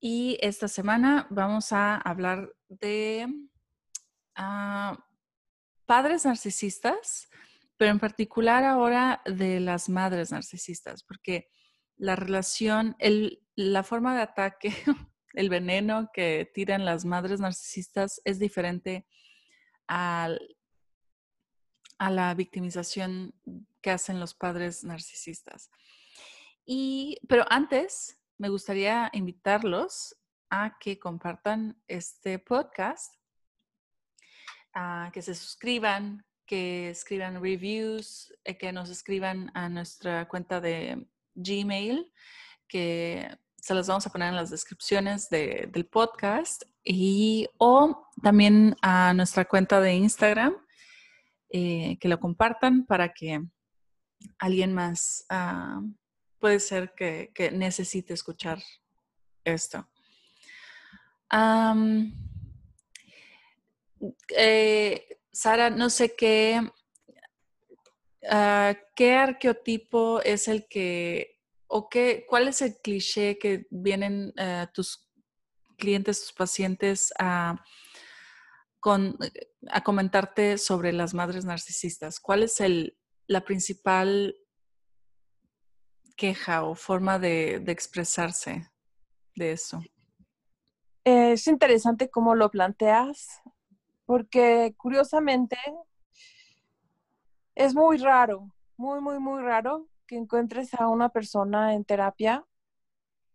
Y esta semana vamos a hablar de ah, padres narcisistas, pero en particular ahora de las madres narcisistas, porque la relación, la forma de ataque, el veneno que tiran las madres narcisistas es diferente a la victimización que hacen los padres narcisistas. Y, pero antes me gustaría invitarlos a que compartan este podcast, a que se suscriban, que escriban reviews, eh, que nos escriban a nuestra cuenta de Gmail, que se las vamos a poner en las descripciones del podcast, y o también a nuestra cuenta de Instagram, eh, que lo compartan para que alguien más ah, puede ser que, necesite escuchar esto. Eh, Sara, no sé qué, ah, qué arqueotipo es el que, o qué, cuál es el cliché que vienen eh, tus clientes, tus pacientes a, a comentarte sobre las madres narcisistas. ¿Cuál es el, la principal queja o forma de, expresarse de eso? Es interesante cómo lo planteas, porque curiosamente es muy raro, muy, muy, muy raro que encuentres a una persona en terapia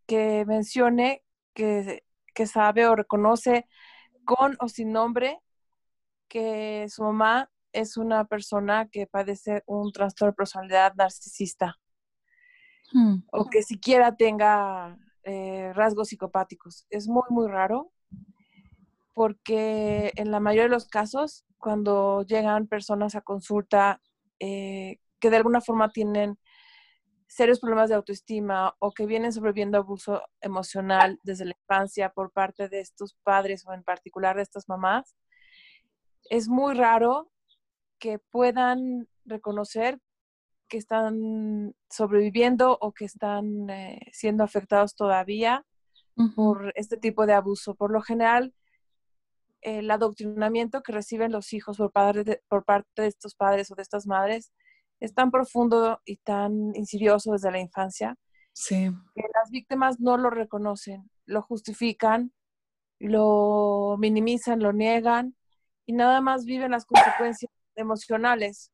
que mencione que, que sabe o reconoce con o sin nombre que su mamá es una persona que padece un trastorno de personalidad narcisista. Hmm. o que siquiera tenga eh, rasgos psicopáticos. Es muy, muy raro porque en la mayoría de los casos, cuando llegan personas a consulta eh, que de alguna forma tienen serios problemas de autoestima o que vienen sobreviviendo abuso emocional desde la infancia por parte de estos padres o en particular de estas mamás, es muy raro que puedan reconocer que están sobreviviendo o que están eh, siendo afectados todavía por este tipo de abuso. Por lo general, el adoctrinamiento que reciben los hijos por, por parte de estos padres o de estas madres es tan profundo y tan insidioso desde la infancia sí. que las víctimas no lo reconocen, lo justifican, lo minimizan, lo niegan y nada más viven las consecuencias emocionales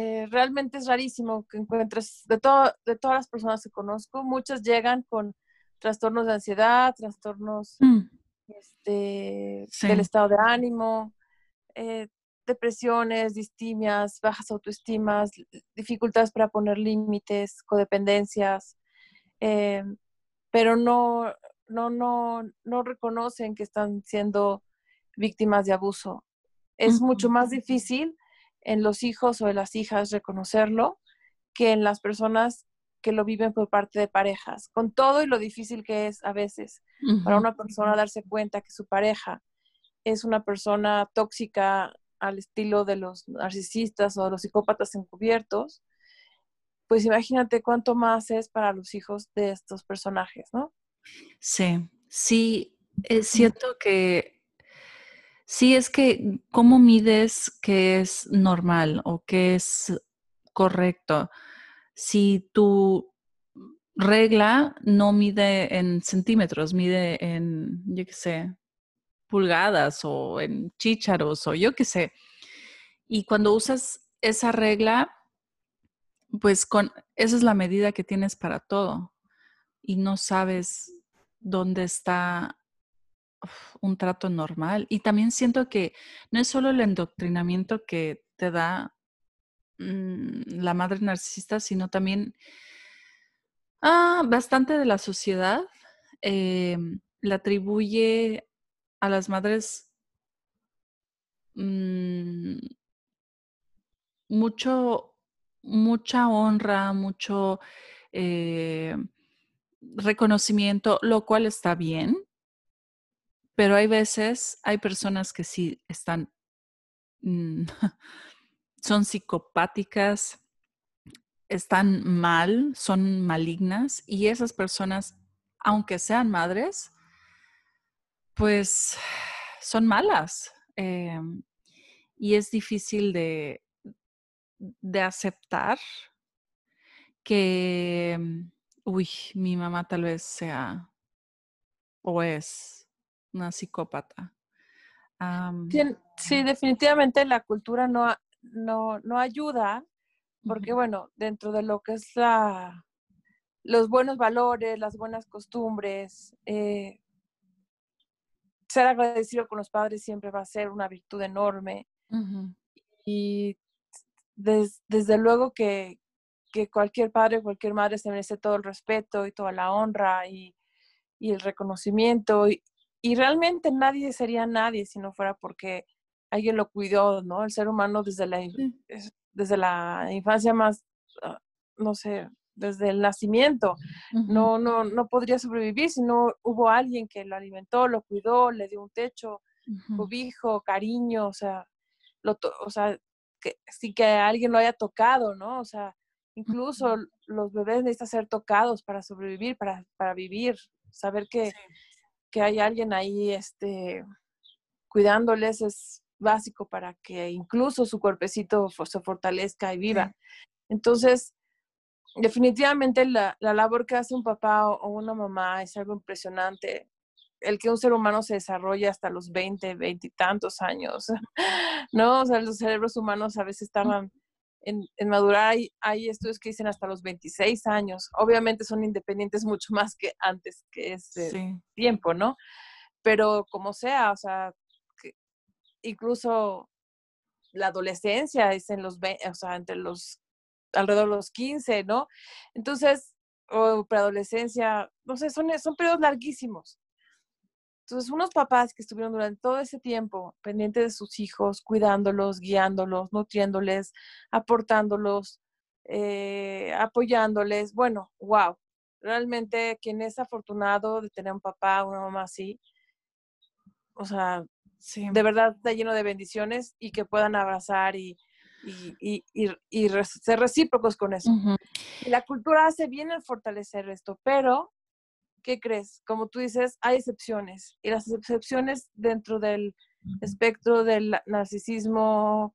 eh, realmente es rarísimo que encuentres, de, todo, de todas las personas que conozco, muchas llegan con trastornos de ansiedad, trastornos mm. este, del estado de ánimo, eh, depresiones, distimias, bajas autoestimas, dificultades para poner límites, codependencias, eh, pero no, no, no, no reconocen que están siendo víctimas de abuso. Es mucho más difícil en los hijos o en las hijas reconocerlo que en las personas que lo viven por parte de parejas, con todo y lo difícil que es a veces para una persona darse cuenta que su pareja es una persona tóxica al estilo de los narcisistas o de los psicópatas encubiertos, pues imagínate cuánto más es para los hijos de estos personajes, ¿no? Sí, sí, es cierto que Sí, es que, ¿cómo mides qué es normal o qué es correcto? Si tu regla no mide en centímetros, mide en, yo qué sé, pulgadas o en chícharos o yo qué sé. Y cuando usas esa regla, pues con esa es la medida que tienes para todo y no sabes dónde está un trato normal. Y también siento que no es solo el endoctrinamiento que te da mm, la madre narcisista, sino también ah, bastante de la sociedad em, le atribuye a las madres mm, mucho, mucha honra, mucho eh, reconocimiento, lo cual está bien, pero hay veces, hay personas que sí están, mm, son psicopáticas, están mal, son malignas y esas personas, aunque sean madres, pues son malas. Em, y es difícil de, de aceptar que, mm, uy, mi mamá tal vez sea o es una psicópata. sí, definitivamente la cultura no, no, no ayuda porque, bueno, dentro de lo que es la, los buenos valores, las buenas costumbres, eh, ser agradecido con los padres siempre va a ser una virtud enorme. Y desde luego que, cualquier padre, cualquier madre se merece todo el respeto y toda la honra y, el reconocimiento. Y, realmente nadie sería nadie si no fuera porque alguien lo cuidó, ¿no? El ser humano desde la, desde la infancia más, ah, no sé, desde el nacimiento. no, no, no podría sobrevivir si no hubo alguien que lo alimentó, lo cuidó, le dio un techo, cobijo, cariño, o sea, lo o sea, que que alguien lo haya tocado, ¿no? O sea, incluso los bebés necesitan ser tocados para sobrevivir, para, para vivir, saber que, que hay alguien ahí este, cuidándoles es básico para que incluso su cuerpecito se fortalezca y viva. Entonces, definitivamente la, la, labor que hace un papá o, una mamá es algo impresionante. El que un ser humano se desarrolle hasta los 20, 20 y tantos años, ¿no? O sea, los cerebros humanos a veces tardan en, en madurar. Hay, hay, estudios que dicen hasta los 26 años. Obviamente son independientes mucho más que antes que ese tiempo, ¿no? Pero como sea, o sea, incluso la adolescencia es en los, o sea, entre los alrededor de los 15, ¿no? Entonces, o preadolescencia, no sé, son, son periodos larguísimos. Entonces, unos papás que estuvieron durante todo ese tiempo pendientes de sus hijos, cuidándolos, guiándolos, nutriéndoles, aportándolos, eh, apoyándoles, bueno, wow. Realmente quien es afortunado de tener un papá, una mamá así, o sea, de verdad está lleno de bendiciones y que puedan abrazar y, y, y, y ser recíprocos con eso. y la cultura hace bien en fortalecer esto, pero, ¿qué crees? Como tú dices, hay excepciones y las excepciones dentro del espectro del narcisismo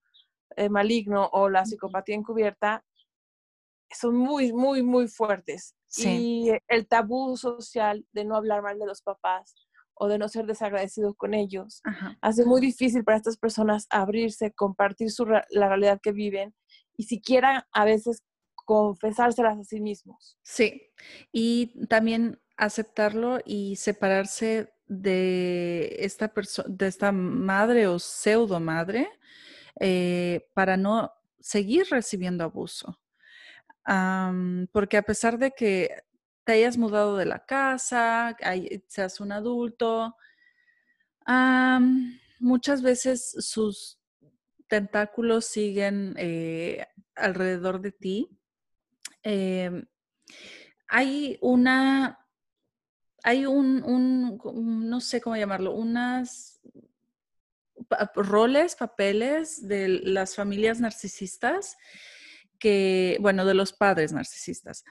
eh, maligno o la psicopatía encubierta son muy, muy, muy fuertes. Y el tabú social de no hablar mal de los papás o de no ser desagradecido con ellos, hace muy difícil para estas personas abrirse, compartir su, la realidad que viven y siquiera a veces confesárselas a sí mismos. Sí, y también aceptarlo y separarse de esta persona, de esta madre o pseudo madre, eh, para no seguir recibiendo abuso. porque a pesar de que te hayas mudado de la casa, seas un adulto. muchas veces sus tentáculos siguen eh, alrededor de ti. Em, hay una, hay un, no sé cómo llamarlo, unas roles, papeles de las familias narcisistas que, bueno, de los padres narcisistas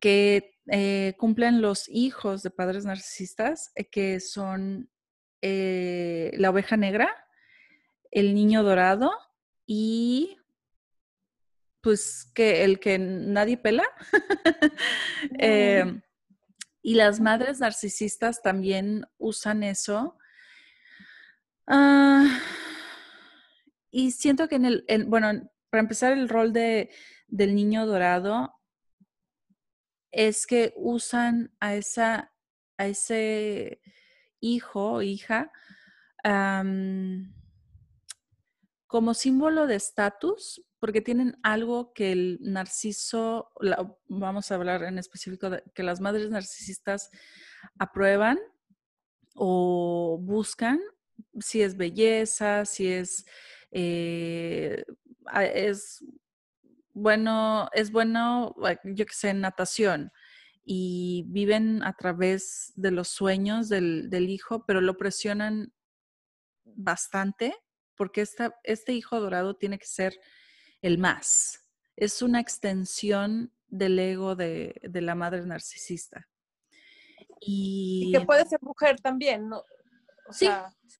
que eh, cumplen los hijos de padres narcisistas, eh, que son eh, la oveja negra, el niño dorado y pues que el que nadie pela. y las madres narcisistas también usan eso. Ah, y siento que en el, bueno, para empezar el rol de, del niño dorado es que usan a, esa, a ese hijo o hija como símbolo de estatus, porque tienen algo que el narciso, vamos a hablar en específico que las madres narcisistas aprueban o buscan, si es belleza, si es, eh, es bueno, es bueno, yo que sé, natación y viven a través de los sueños del, hijo, pero lo presionan bastante porque este hijo dorado tiene que ser el más. Es una extensión del ego de, la madre narcisista. Y, que puede ser mujer también, ¿no? sí,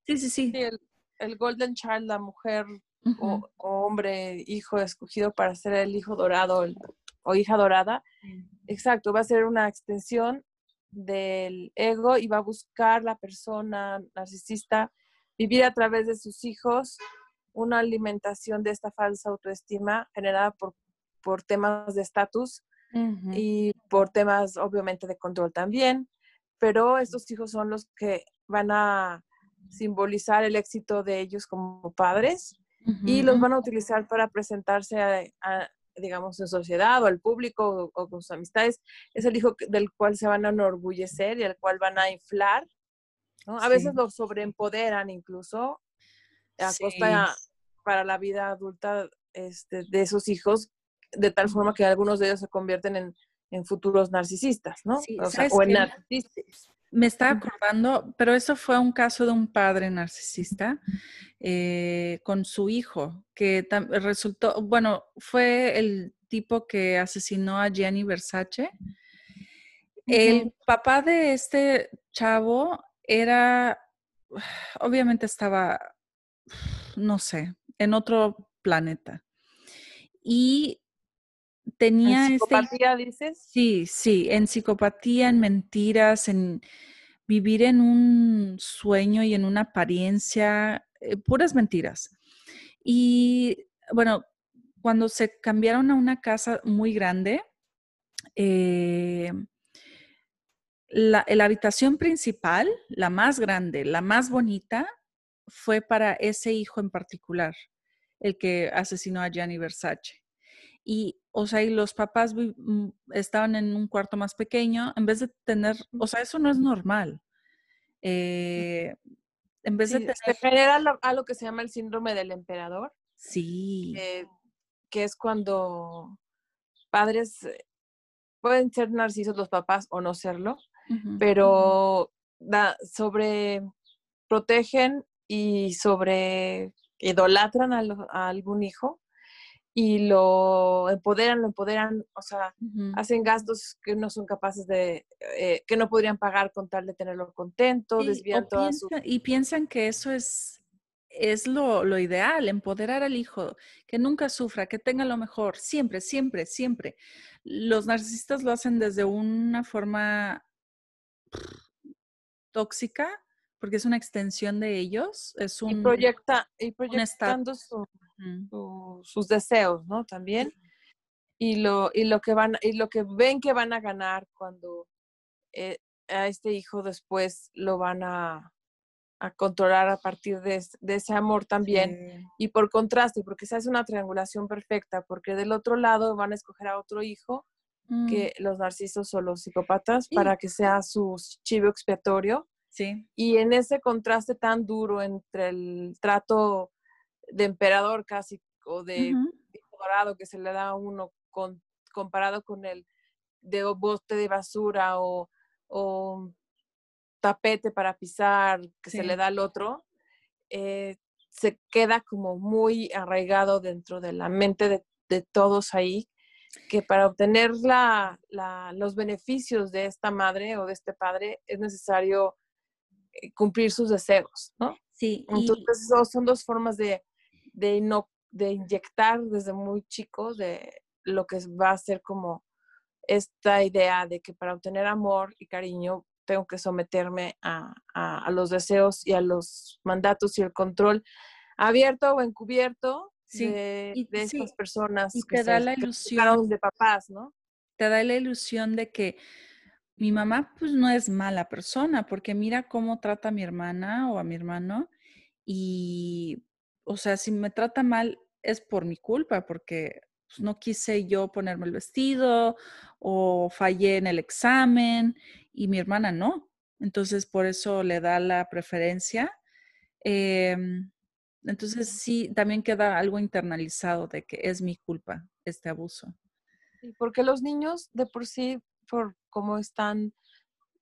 sí, sí, sí. el, Golden Child, la mujer o, hombre, hijo escogido para ser el hijo dorado o hija dorada, Exacto, va a ser una extensión del ego y va a buscar la persona narcisista vivir a través de sus hijos una alimentación de esta falsa autoestima generada por, por temas de estatus y por temas obviamente de control también, pero estos hijos son los que van a simbolizar el éxito de ellos como padres y los van a utilizar para presentarse a, digamos, en sociedad o al público o, con sus amistades, es el hijo del cual se van a enorgullecer y al cual van a inflar. ¿no? A veces lo sobreempoderan incluso a costa para la vida adulta este, de esos hijos, de tal forma que algunos de ellos se convierten en, en futuros narcisistas, ¿no? o, sea, o en narcisistas. Me estaba acordando, pero eso fue un caso de un padre narcisista eh, con su hijo, que resultó, bueno, fue el tipo que asesinó a Gianni Versace. El papá de este chavo era, obviamente estaba, no sé, en otro planeta. Y tenía... ¿En este psicopatía dices? Sí, sí, en psicopatía, en mentiras, en vivir en un sueño y en una apariencia, eh, puras mentiras. Y bueno, cuando se cambiaron a una casa muy grande, eh, la, la, habitación principal, la más grande, la más bonita, fue para ese hijo en particular, el que asesinó a Gianni Versace. Y, o sea, y los papás mm, estaban en un cuarto más pequeño, en vez de tener, o sea, eso no es normal. Eh, en vez de tener... Se genera algo que se llama el síndrome del emperador. Sí. que es cuando padres eh, pueden ser narcisos los papás o no serlo, pero sobre protegen y sobre idolatran a algún hijo y lo empoderan, lo empoderan, o sea, hacen gastos que no son capaces de, eh, que no podrían pagar con tal de tenerlo contento, desvían su... Y piensan que eso es, es lo, lo, ideal, empoderar al hijo, que nunca sufra, que tenga lo mejor, siempre, siempre, siempre. Los narcisistas lo hacen desde una forma tóxica, porque es una extensión de ellos, es un... Y, proyecta, y proyectando su sus deseos, ¿no? También. Y lo, y lo que van, y lo que ven que van a ganar cuando eh, a este hijo después lo van a, a controlar a partir de, ese amor también. Y por contraste, porque se hace una triangulación perfecta, porque del otro lado van a escoger a otro hijo, mm. que los narcisos o los psicópatas, para que sea su chivo expiatorio. Sí. Y en ese contraste tan duro entre el trato de emperador casi, o de dorado que se le da a uno con, comparado con el de bote de basura o, tapete para pisar que se le da al otro, eh, se queda como muy arraigado dentro de la mente de, todos ahí, que para obtener la, los beneficios de esta madre o de este padre es necesario cumplir sus deseos, ¿no? Sí. Entonces, son dos formas de, de, no, de inyectar desde muy chico de lo que va a ser como esta idea de que para obtener amor y cariño tengo que someterme a, a, los deseos y a los mandatos y el control abierto o encubierto de, de estas personas y que te da la ilusión de papás, ¿no? Te da la ilusión de que mi mamá pues no es mala persona porque mira cómo trata a mi hermana o a mi hermano y o sea, si me trata mal, es por mi culpa, porque pues, no quise yo ponerme el vestido o fallé en el examen y mi hermana no. Entonces, por eso le da la preferencia. Em, entonces, sí, también queda algo internalizado de que es mi culpa este abuso. Porque los niños de por sí, por cómo están,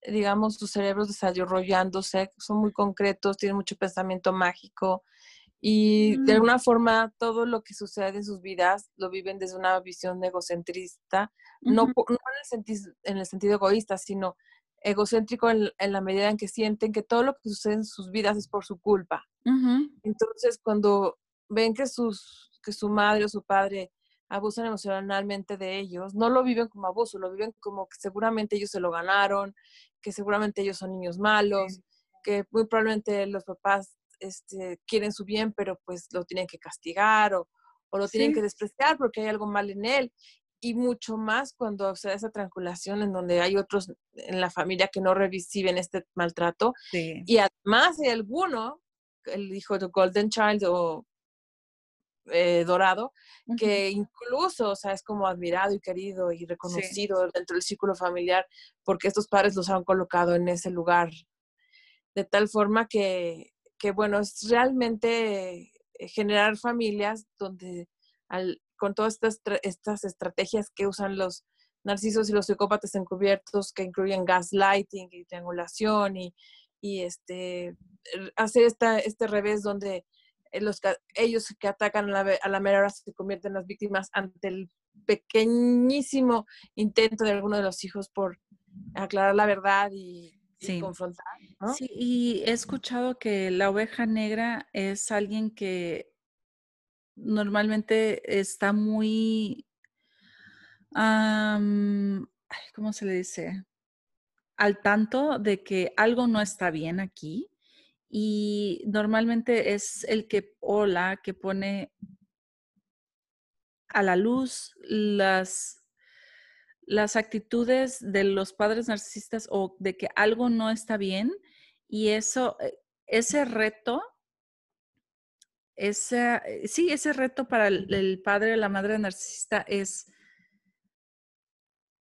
digamos, sus cerebros desarrollándose, son muy concretos, tienen mucho pensamiento mágico y de mm. alguna forma todo lo que sucede en sus vidas lo viven desde una visión egocentrista, no, en, el sentido, egoísta, sino egocéntrico en, la medida en que sienten que todo lo que sucede en sus vidas es por su culpa. Entonces, cuando ven que, sus, que su madre o su padre abusan emocionalmente de ellos, no lo viven como abuso, lo viven como que seguramente ellos se lo ganaron, que seguramente ellos son niños malos, que muy probablemente los papás este, quieren su bien, pero pues lo tienen que castigar o, lo tienen que despreciar porque hay algo mal en él. Y mucho más cuando se da esa triangulación en donde hay otros en la familia que no reciben este maltrato. Y además hay alguno, el hijo de Golden Child o eh, dorado, que incluso, o sea, es como admirado y querido y reconocido dentro del círculo familiar porque estos padres los han colocado en ese lugar de tal forma que, que bueno, es realmente eh, generar familias donde con todas estas, estas estrategias que usan los narcisos y los psicópatas encubiertos, que incluyen gaslighting y triangulación y, y este, hacer esta, este revés donde los, ellos que atacan a la, a la mera hora se convierten en las víctimas ante el pequeñísimo intento de alguno de los hijos por aclarar la verdad y, sí. confrontar. Sí, y he escuchado que la oveja negra es alguien que normalmente está muy, ¿cómo se le dice? Al tanto de que algo no está bien aquí y normalmente es el que o que pone a la luz las las actitudes de los padres narcisistas o de que algo no está bien y eso, eh, ese reto, ese, eh, sí, ese reto para el, padre o la madre narcisista es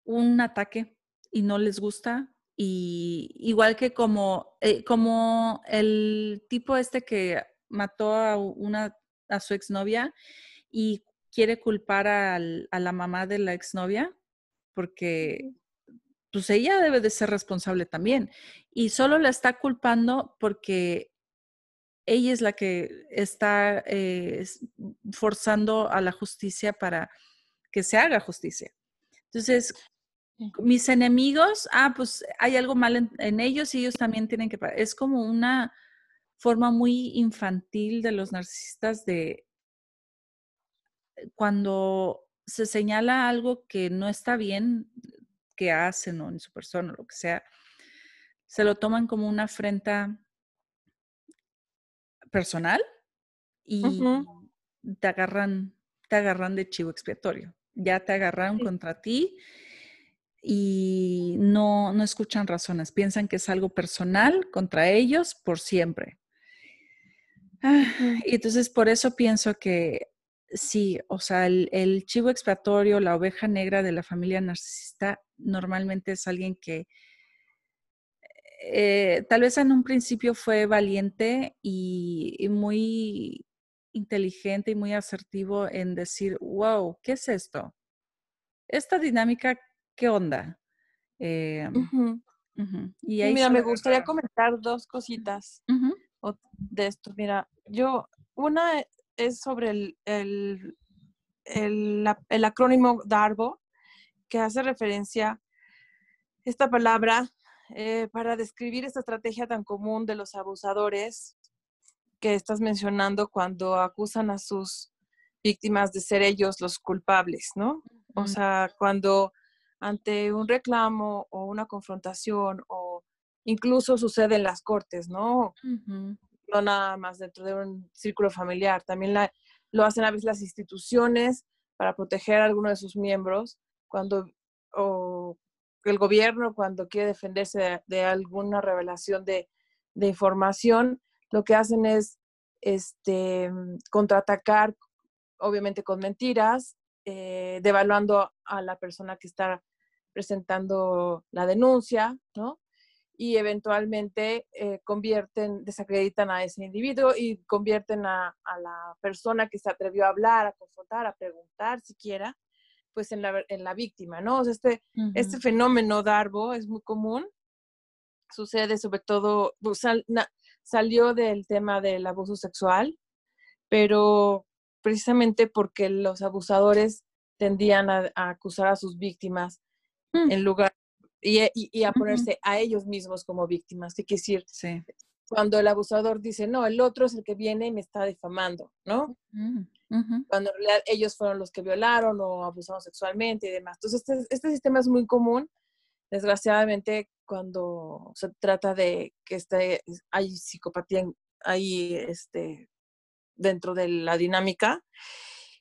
un ataque y no les gusta. Y igual que como, eh, como el tipo este que mató a una a su exnovia y quiere culpar a la mamá de la exnovia, porque pues ella debe de ser responsable también. Y solo la está culpando porque ella es la que está eh, forzando a la justicia para que se haga justicia. Entonces, mis enemigos, ah, pues hay algo mal en, ellos y ellos también tienen que... Es como una forma muy infantil de los narcisistas de cuando se señala algo que no está bien que hacen o en su persona o lo que sea, se lo toman como una afrenta personal y te agarran, te agarran de chivo expiatorio. Ya te agarraron contra ti y no, no escuchan razones. Piensan que es algo personal contra ellos por siempre. Ah, y entonces por eso pienso que sí, o sea, el, chivo expiatorio, la oveja negra de la familia narcisista, normalmente es alguien que eh, tal vez en un principio fue valiente y, muy inteligente y muy asertivo en decir, wow, ¿qué es esto? Esta dinámica, ¿qué onda? Eh, y mira, me gustaría comentar dos cositas de esto. Mira, yo, una es sobre el, el, el, acrónimo DARBO, que hace referencia esta palabra eh, para describir esta estrategia tan común de los abusadores que estás mencionando cuando acusan a sus víctimas de ser ellos los culpables, ¿no? O sea, cuando ante un reclamo o una confrontación o incluso sucede en las cortes, ¿no? no nada más dentro de un círculo familiar, también la, lo hacen a veces las instituciones para proteger a alguno de sus miembros cuando o el gobierno cuando quiere defenderse de, alguna revelación de, de, información, lo que hacen es este, contraatacar obviamente con mentiras, eh, devaluando a la persona que está presentando la denuncia, ¿no? Y eventualmente eh, convierten, desacreditan a ese individuo y convierten a, la persona que se atrevió a hablar, a confrontar, a preguntar siquiera, pues en la, en la víctima, ¿no? O sea, este, este fenómeno Darbo es muy común, sucede sobre todo, pues, salió del tema del abuso sexual, pero precisamente porque los abusadores tendían a, acusar a sus víctimas mm. en lugar y, a ponerse a ellos mismos como víctimas. ¿Qué quiere decir? Sí. Cuando el abusador dice, no, el otro es el que viene y me está difamando, ¿no? Mm, Cuando en realidad ellos fueron los que violaron o abusaron sexualmente y demás. Entonces, este, este sistema es muy común. Desgraciadamente, cuando se trata de que este, hay psicopatía, hay este, dentro de la dinámica.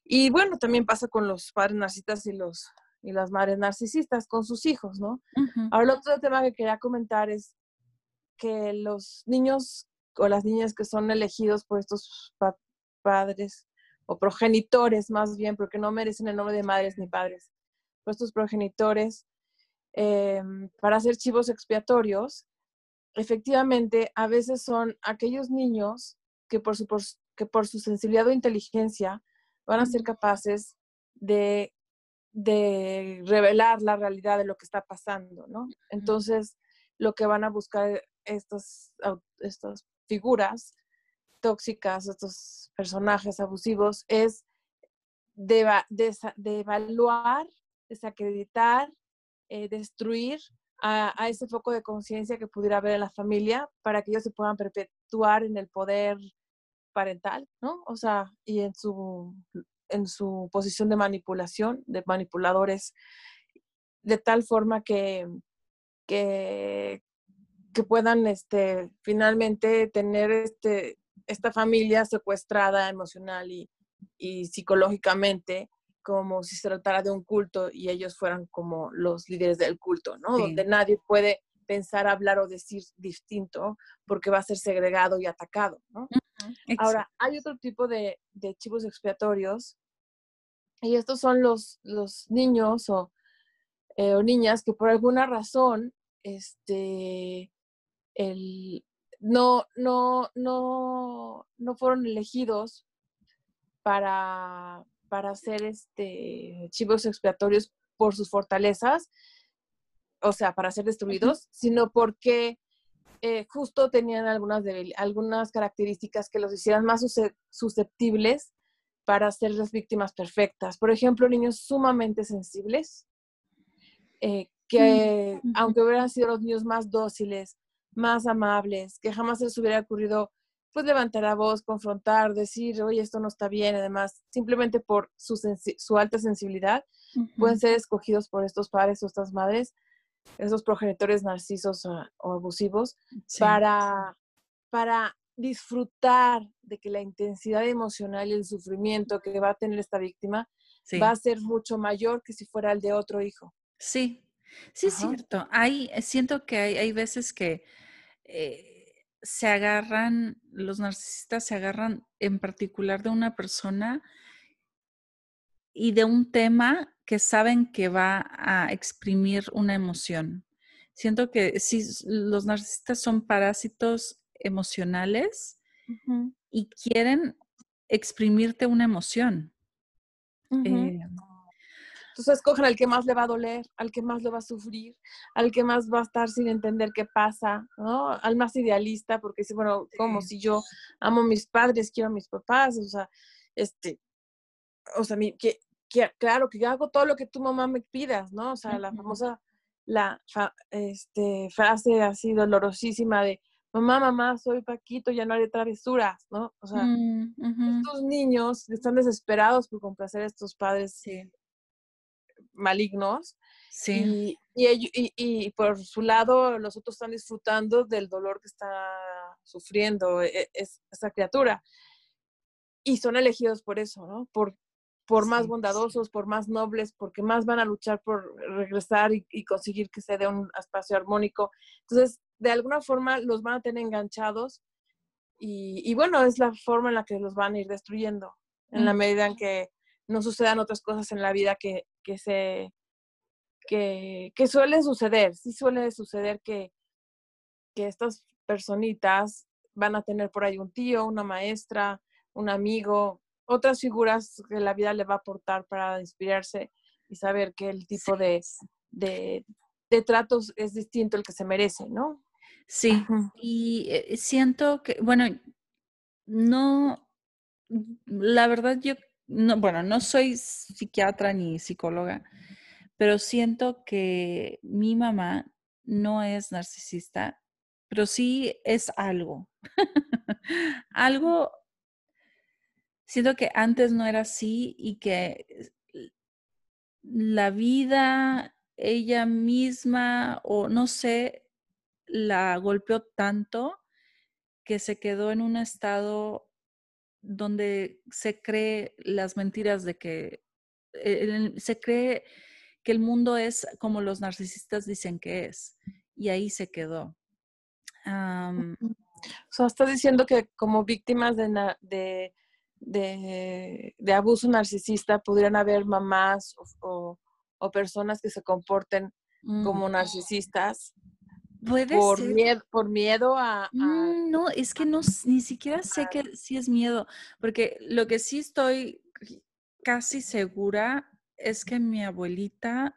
Y bueno, también pasa con los padres narcisistas y, los, y las madres narcisistas con sus hijos, ¿no? Ahora, el otro tema que quería comentar es que los niños o las niñas que son elegidos por estos padres o progenitores más bien, porque no merecen el nombre de madres ni padres, por estos progenitores, em, para ser chivos expiatorios, efectivamente a veces son aquellos niños que por su, que por su sensibilidad o inteligencia van a ser capaces de, de revelar la realidad de lo que está pasando, ¿no? Entonces, lo que van a buscar estas, estas figuras tóxicas, estos personajes abusivos, es de, de, evaluar, desacreditar, eh, destruir a, a, ese foco de conciencia que pudiera haber en la familia para que ellos se puedan perpetuar en el poder parental, ¿no? O sea, y en su, en su posición de manipulación, de manipuladores, de tal forma que, que, que puedan este, finalmente tener este, esta familia secuestrada emocional y, y psicológicamente como si se tratara de un culto y ellos fueran como los líderes del culto, ¿no? Donde nadie puede pensar, hablar o decir distinto porque va a ser segregado y atacado, ¿no? Ahora, hay otro tipo de, de, chivos expiatorios y estos son los, los niños o, eh, o, niñas que por alguna razón este, el, no, no, no, no fueron elegidos para, para ser este, chivos expiatorios por sus fortalezas, o sea, para ser destruidos, sino porque eh, justo tenían algunas, algunas características que los hicieran más susceptibles para ser las víctimas perfectas. Por ejemplo, niños sumamente sensibles, eh, que aunque hubieran sido los niños más dóciles, más amables, que jamás se les hubiera ocurrido pues levantar la voz, confrontar, decir, oye, esto no está bien, además, simplemente por su, su alta sensibilidad, pueden ser escogidos por estos padres o estas madres esos progenitores narcisos o, abusivos para, para disfrutar de que la intensidad emocional y el sufrimiento que va a tener esta víctima va a ser mucho mayor que si fuera el de otro hijo. Sí, sí es cierto. Hay, eh, siento que hay, hay veces que eh, se agarran, los narcisistas se agarran en particular de una persona y de un tema que saben que va a exprimir una emoción. Siento que sí, los narcisistas son parásitos emocionales y quieren exprimirte una emoción. Eh, Entonces escogen al que más le va a doler, al que más le va a sufrir, al que más va a estar sin entender qué pasa, ¿no? Al más idealista, porque dice, bueno, como si yo amo a mis padres, quiero a mis papás, o sea, este, o sea, mi, que claro, que yo hago todo lo que tu mamá me pidas, ¿no? O sea, la famosa la este, frase así dolorosísima de, mamá, mamá, soy Paquito, ya no haré travesuras, ¿no? O sea, mm, estos niños están desesperados por complacer a estos padres malignos. Sí. Y, y, y, por su lado, los otros están disfrutando del dolor que está sufriendo e, e, esa criatura. Y son elegidos por eso, ¿no? Por, por más bondadosos, por más nobles, porque más van a luchar por regresar y, conseguir que se dé un espacio armónico. Entonces, de alguna forma los van a tener enganchados y, bueno, es la forma en la que los van a ir destruyendo. en la medida en que no sucedan otras cosas en la vida que, que se que, que suele suceder, sí suele suceder que, que estas personitas van a tener por ahí un tío, una maestra, un amigo, otras figuras que la vida le va a aportar para inspirarse y saber que el tipo de, de, de tratos es distinto el que se merece, ¿no? Sí, y eh, siento que, bueno, no, la verdad yo, no, bueno, no soy psiquiatra ni psicóloga, pero siento que mi mamá no es narcisista, pero sí es algo. algo, siento que antes no era así y que la vida, ella misma, o no sé, la golpeó tanto que se quedó en un estado donde se cree las mentiras de que eh, se cree que el mundo es como los narcisistas dicen que es. Y ahí se quedó. o sea, estás diciendo que como víctimas de, de, abuso narcisista podrían haber mamás o, personas que se comporten mm. como narcisistas. Puede por Miedo, por miedo a, mm, No, es que no, ni siquiera sé que si es miedo, porque lo que sí estoy casi segura es que mi abuelita,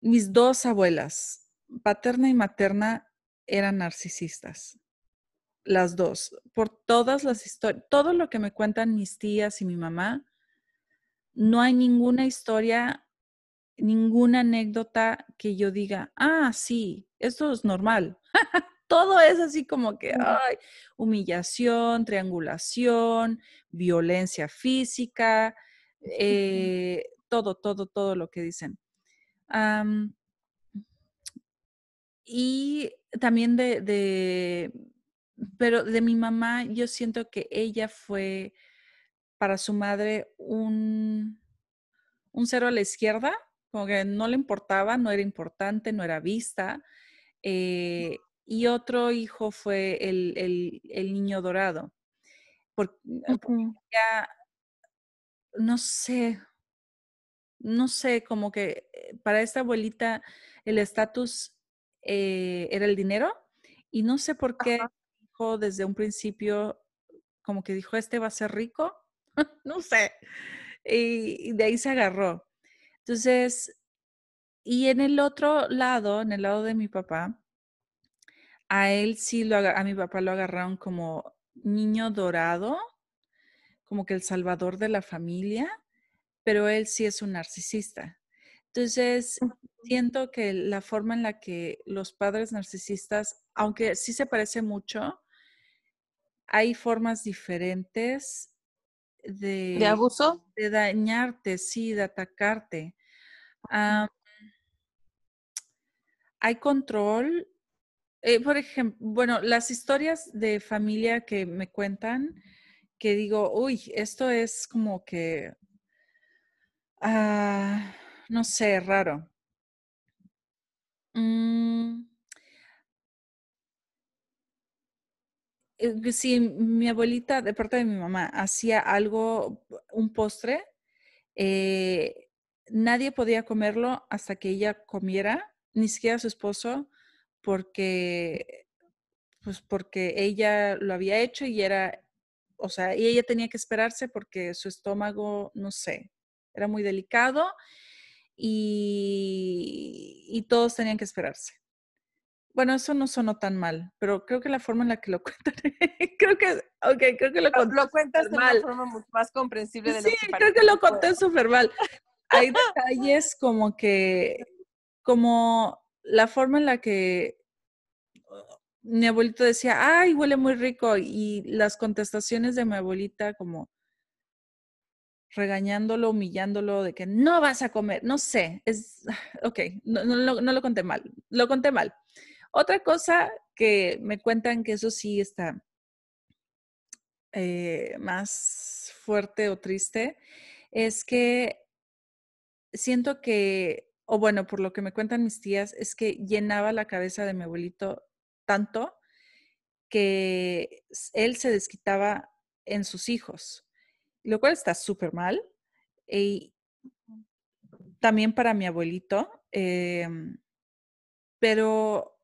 mis dos abuelas, paterna y materna, eran narcisistas. Las dos. Por todas las historias, todo lo que me cuentan mis tías y mi mamá, no hay ninguna historia, ninguna anécdota que yo diga, ah, sí, esto es normal. todo es así como que, ay, humillación, triangulación, violencia física, eh, todo, todo, todo lo que dicen. y también de, de, pero de mi mamá, yo siento que ella fue para su madre un, un cero a la izquierda, como que no le importaba, no era importante, no era vista. Eh, y otro hijo fue el, el, niño dorado. Porque, no sé, no sé, como que eh, para esta abuelita el estatus eh, era el dinero y no sé por qué dijo desde un principio, como que dijo, este va a ser rico, no sé, y, de ahí se agarró. Entonces, y en el otro lado, en el lado de mi papá, a él sí lo a mi papá lo agarraron como niño dorado, como que el salvador de la familia, pero él sí es un narcisista. Entonces, siento que la forma en la que los padres narcisistas, aunque sí se parece mucho, hay formas diferentes de... ¿De abuso? De dañarte, sí, de atacarte. hay control. Eh, por ejemplo, bueno, las historias de familia que me cuentan, que digo, uy, esto es como que, ah, no sé, raro. Mm. Si mi abuelita, de parte de mi mamá, hacía algo, un postre, eh, nadie podía comerlo hasta que ella comiera, ni siquiera su esposo, porque, pues porque ella lo había hecho y era o sea, y ella tenía que esperarse porque su estómago, no sé, era muy delicado y, todos tenían que esperarse. Bueno, eso no sonó tan mal, pero creo que la forma en la que lo cuentan, creo que, ok, creo que lo, lo cuentas de una forma mucho más comprensible de sí, lo que creo que lo conté súper mal. Hay detalles como que, como la forma en la que mi abuelito decía, ay, huele muy rico. Y las contestaciones de mi abuelita como regañándolo, humillándolo, de que no vas a comer, no sé, es, ok, no, lo conté mal, lo conté mal. Otra cosa que me cuentan que eso sí está eh, más fuerte o triste, es que siento que, o bueno, por lo que me cuentan mis tías, es que llenaba la cabeza de mi abuelito tanto que él se desquitaba en sus hijos. lo cual está súper mal. Y también para mi abuelito, em, pero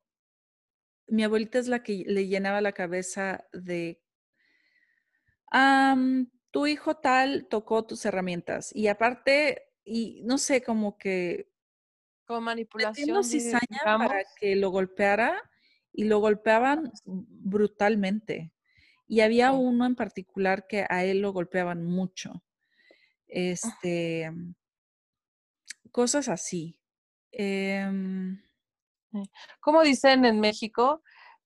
mi abuelita es la que le llenaba la cabeza de, tu hijo tal tocó tus herramientas y aparte, y no sé, como que... Como manipulación. cizaña para que lo golpeara y lo golpeaban brutalmente. Y había uno en particular que a él lo golpeaban mucho. Ah. Este, cosas así. Em, como dicen en México,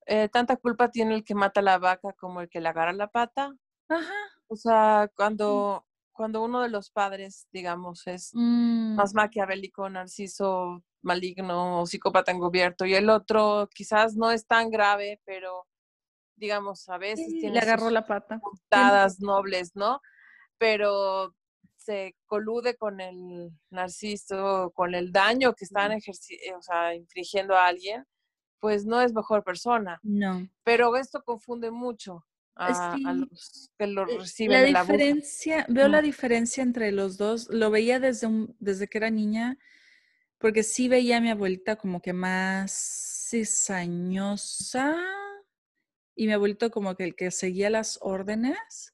eh, tanta culpa tiene el que mata la vaca como el que le agarra la pata. Ajá. O sea, cuando, cuando uno de los padres, digamos, es más mm. maquiavélico, narciso, maligno o psicópata encubierto, y el otro quizás no es tan grave, pero digamos, a veces tiene le agarró la pata. Puntadas nobles, ¿no? Pero se colude con el narciso, con el daño que están eh, o sea, infligiendo a alguien, pues no es mejor persona. No. Pero esto confunde mucho a, los que lo eh, reciben. La diferencia, veo la diferencia entre los dos. Lo veía desde, desde que era niña, porque sí veía a mi abuelita como que más cizañosa y mi abuelito como que el que seguía las órdenes.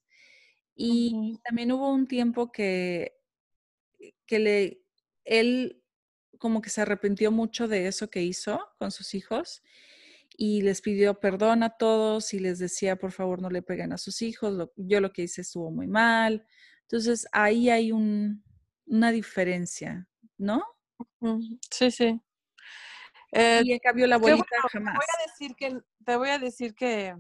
Y también hubo un tiempo que, que le, él como que se arrepintió mucho de eso que hizo con sus hijos y les pidió perdón a todos y les decía, por favor, no le peguen a sus hijos, yo lo que hice estuvo muy mal. Entonces, ahí hay un, una diferencia, ¿no? Sí, sí. Eh, y en cambio la abuelita jamás. Te voy a decir que, te voy a decir que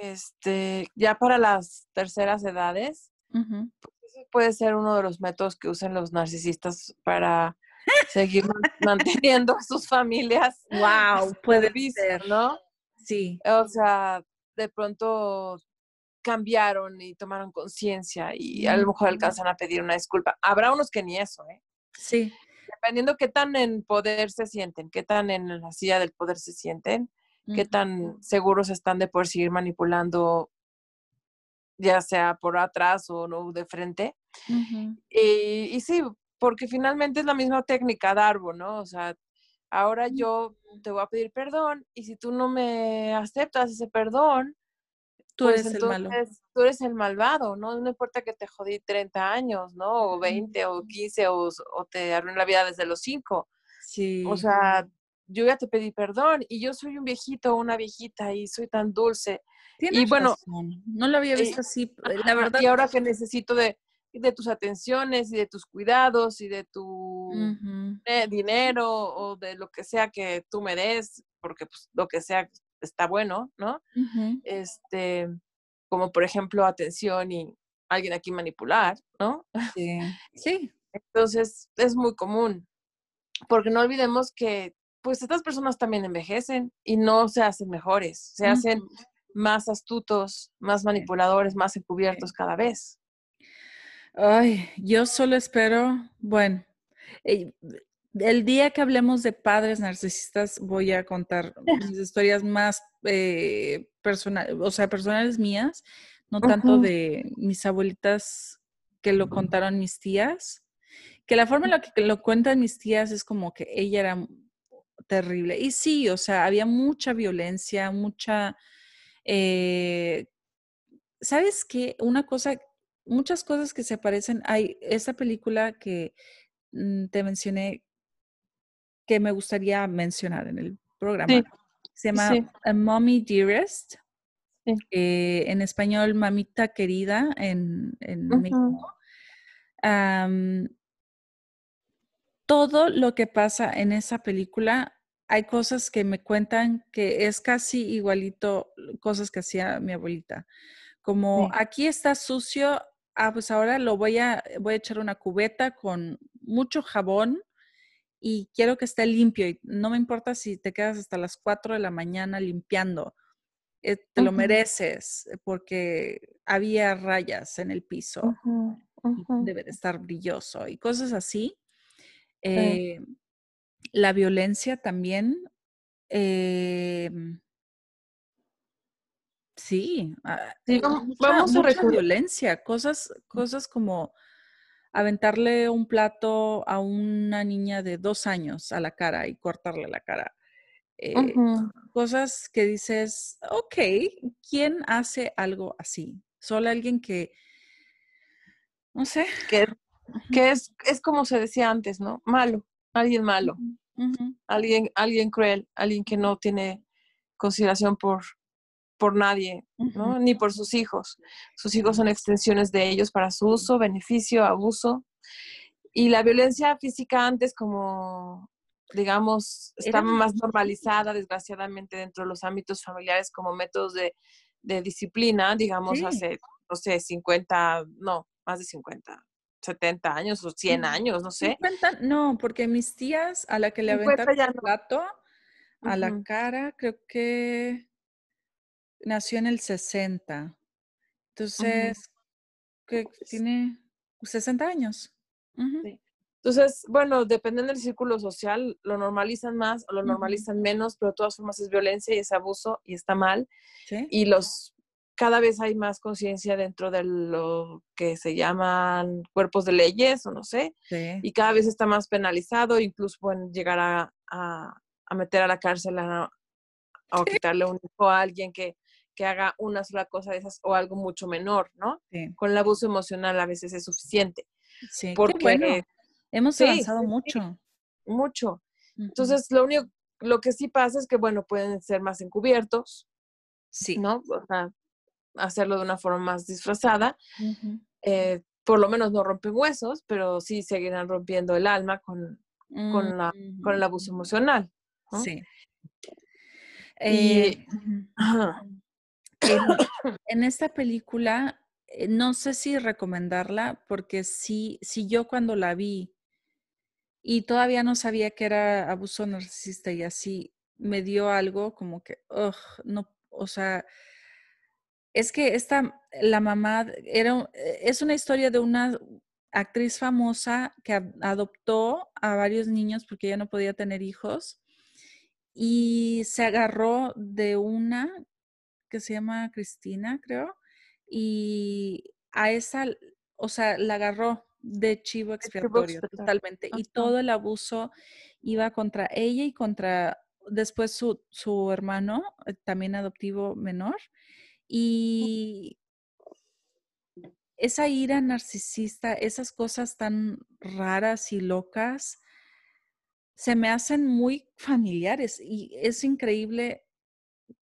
que este, ya para las terceras edades, pues puede ser uno de los métodos que usan los narcisistas para seguir manteniendo a sus familias. Wow, puede ser, ¿no? Sí. O sea, de pronto cambiaron y tomaron conciencia y a lo mejor alcanzan a pedir una disculpa. Habrá unos que ni eso, ¿eh? Sí. Dependiendo qué tan en poder se sienten, qué tan en la silla del poder se sienten, qué tan seguros están de poder seguir manipulando, ya sea por atrás o no de frente. y, sí, porque finalmente es la misma técnica Darbo, ¿no? O sea, ahora yo te voy a pedir perdón y si tú no me aceptas ese perdón, tú pues eres el malo. Tú eres el malvado, ¿no? No importa que te jodí 30 años, ¿no? O 20 o 15 o, o te arruiné la vida desde los 5. Sí. O sea, yo ya te pedí perdón y yo soy un viejito o una viejita y soy tan dulce. y bueno, no lo había eh, visto así, la verdad. Y ahora que necesito de, de tus atenciones y de tus cuidados y de tu eh, dinero o de lo que sea que tú me des, porque pues lo que sea está bueno, ¿no? Este, como por ejemplo atención y alguien aquí manipular, ¿no? Sí. sí. Entonces es muy común, porque no olvidemos que pues estas personas también envejecen y no se hacen mejores, se hacen más astutos, más manipuladores, más encubiertos cada vez. Ay, yo solo espero, bueno, eh, el día que hablemos de padres narcisistas voy a contar mis historias más eh, personales, o sea, personales mías, no tanto de mis abuelitas que lo contaron mis tías, que la forma en la que lo cuentan mis tías es como que ella era terrible. Y sí, o sea, había mucha violencia, mucha... Eh, ¿Sabes qué? Una cosa, muchas cosas que se parecen. Hay esa película que mm, te mencioné que me gustaría mencionar en el programa. Se llama Mommy Dearest. Eh, en español, Mamita Querida en, México todo lo que pasa en esa película, hay cosas que me cuentan que es casi igualito cosas que hacía mi abuelita. Como aquí está sucio, ah, pues ahora lo voy a, voy a echar una cubeta con mucho jabón y quiero que esté limpio. Y no me importa si te quedas hasta las 4 de la mañana limpiando. Eh, te lo mereces porque había rayas en el piso. Debe de estar brilloso y cosas así. Eh, la violencia también. Em Sí, ah, vamos, a mucha violencia, cosas, cosas como aventarle un plato a una niña de dos años a la cara y cortarle la cara. Eh, cosas que dices, ok, ¿quién hace algo así? Solo alguien que, no sé. Que, que es, es como se decía antes, ¿no? Malo, alguien malo, alguien, alguien cruel, alguien que no tiene consideración por, por nadie, ¿no? Ni por sus hijos. Sus hijos son extensiones de ellos para su uso, beneficio, abuso. Y la violencia física antes como digamos, está más normalizada, desgraciadamente, dentro de los ámbitos familiares como métodos de, disciplina, digamos, hace, no sé, 50, no, más de 50, 70 años o 100 años, no sé. no, porque mis tías a la que le aventaron el plato a la cara, creo que nació en el 60. Entonces, que tiene 60 años. sí. Entonces, bueno, dependiendo del círculo social, lo normalizan más o lo normalizan menos, pero de todas formas es violencia y es abuso y está mal. Y los cada vez hay más conciencia dentro de lo que se llaman cuerpos de leyes o no sé, y cada vez está más penalizado, incluso pueden llegar a, a, meter a la cárcel o quitarle un hijo a alguien que, que, haga una sola cosa de esas o algo mucho menor, ¿no? Con el abuso emocional a veces es suficiente. Sí, porque Hemos avanzado mucho. mucho. Entonces, lo único, lo que sí pasa es que, bueno, pueden ser más encubiertos. Sí. ¿No? O sea, hacerlo de una forma más disfrazada. Eh, por lo menos no rompen huesos, pero sí seguirán rompiendo el alma con, con, la, con el abuso emocional. Sí. Eh, en, esta película, eh, no sé si recomendarla, porque sí, si yo cuando la vi y todavía no sabía que era abuso narcisista y así me dio algo como que, no, o sea, es que esta, la mamá, era, eh, es una historia de una actriz famosa que adoptó a varios niños porque ella no podía tener hijos y se agarró de una que se llama Cristina, creo, y a esa, o sea, la agarró de chivo expiatorio, totalmente. Y todo el abuso iba contra ella y contra después su, su hermano, eh, también adoptivo menor. Y esa ira narcisista, esas cosas tan raras y locas, se me hacen muy familiares y es increíble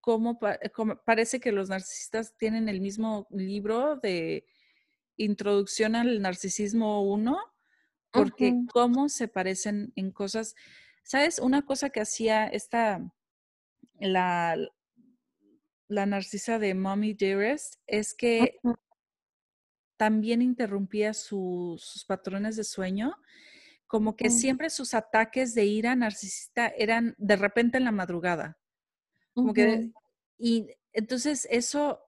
cómo, cómo, parece que los narcisistas tienen el mismo libro de Introducción al Narcisismo 1, porque cómo se parecen en cosas. ¿Sabes? Una cosa que hacía esta, la, la narcisa de Mommy Dearest es que también interrumpía sus patrones de sueño, como que siempre sus ataques de ira narcisista eran de repente en la madrugada. Como que, y entonces eso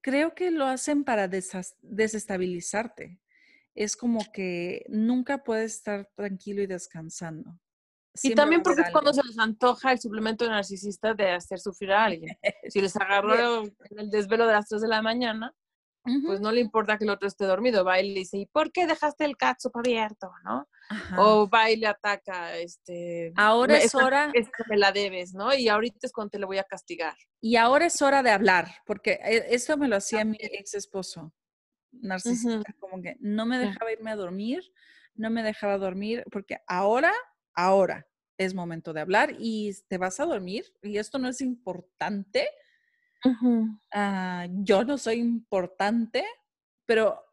creo que lo hacen para desestabilizarte. Es como que nunca puedes estar tranquilo y descansando. Y también porque es cuando se les antoja el suplemento narcisista de hacer sufrir a alguien. Si les agarró el desvelo de las 3 de la mañana, pues no le importa que el otro esté dormido, va y le dice, ¿y por qué dejaste el catsup abierto? ¿no? O va y le ataca, este... Ahora es hora... Es que me la debes, ¿no? Y ahorita es cuando te le voy a castigar. Y ahora es hora de hablar, porque e, eso me lo hacía mi ex esposo, narcisista, como que no me dejaba irme a dormir, no me dejaba dormir, porque ahora, ahora es momento de hablar y te vas a dormir y esto no es importante. Ah, yo no soy importante, pero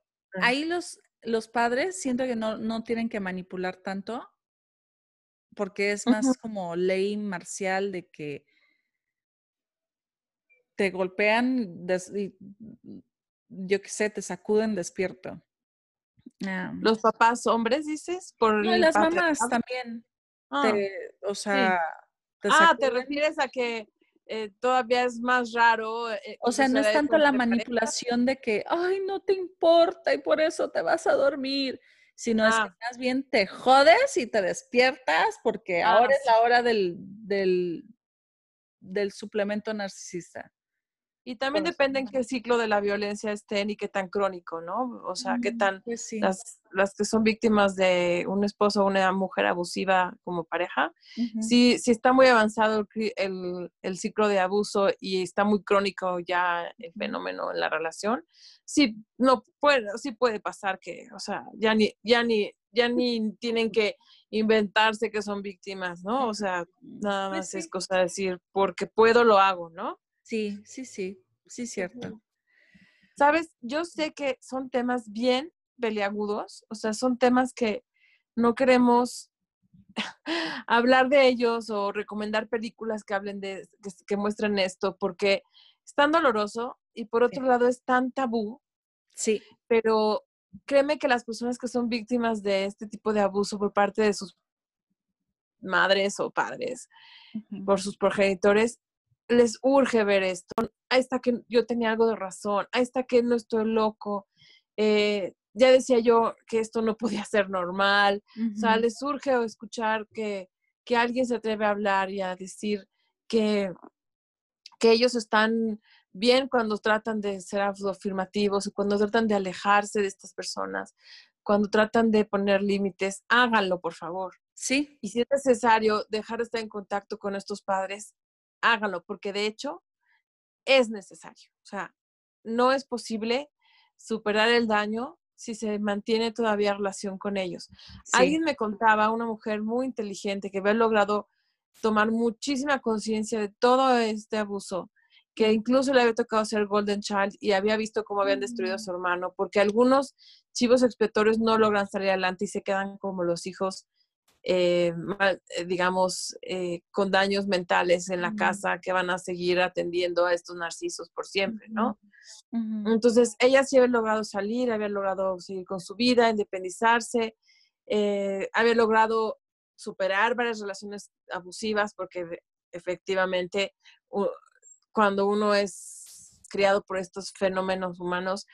ahí los, los padres siento que no, no tienen que manipular tanto porque es más como ley marcial de que te golpean, y, yo qué sé, te sacuden despierto. ¿Los papás hombres dices? Por no, las mamás también. Ah, o sea, ah, te refieres a que eh, todavía es más raro. Eh, o sea, no es tanto la manipulación de que, ay, no te importa y por eso te vas a dormir, sino es que ah. más bien te jodes y te despiertas porque ah, ahora es la hora del, del, del suplemento narcisista. Y también depende en qué ciclo de la violencia estén y qué tan crónico, ¿no? O sea, qué tan pues las, las, que son víctimas de un esposo o una mujer abusiva como pareja, si, si está muy avanzado el, el, ciclo de abuso y está muy crónico ya el fenómeno en la relación, sí, no puede, sí puede pasar que, o sea, ya ni, ya ni, ya ni tienen que inventarse que son víctimas, ¿no? O sea, nada pues más es cosa de decir, porque puedo, lo hago, ¿no? Sí, sí, sí, sí, cierto. Sabes, yo sé que son temas bien peliagudos, o sea, son temas que no queremos hablar de ellos o recomendar películas que hablen de, que, muestren esto, porque es tan doloroso y por otro lado es tan tabú. Sí. Pero créeme que las personas que son víctimas de este tipo de abuso por parte de sus madres o padres, por sus progenitores, les urge ver esto. Ahí está que yo tenía algo de razón, ahí está que no estoy loco. Eh, ya decía yo que esto no podía ser normal. O sea, les urge escuchar que, que, alguien se atreve a hablar y a decir que, que ellos están bien cuando tratan de ser afirmativos, cuando tratan de alejarse de estas personas, cuando tratan de poner límites, háganlo, por favor. Sí. Y si es necesario dejar de estar en contacto con estos padres, háganlo, porque de hecho es necesario. O sea, no es posible superar el daño si se mantiene todavía relación con ellos. Alguien me contaba, una mujer muy inteligente que había logrado tomar muchísima conciencia de todo este abuso, que incluso le había tocado ser Golden Child y había visto cómo habían destruido a mm. su hermano, porque algunos chivos expiatorios no logran salir adelante y se quedan como los hijos eh, eh, digamos, eh, con daños mentales en la casa que van a seguir atendiendo a estos narcisos por siempre, ¿no? Entonces, ella sí había logrado salir, había logrado seguir con su vida, independizarse, había logrado superar varias relaciones abusivas porque efectivamente cuando uno es criado por estos fenómenos humanos,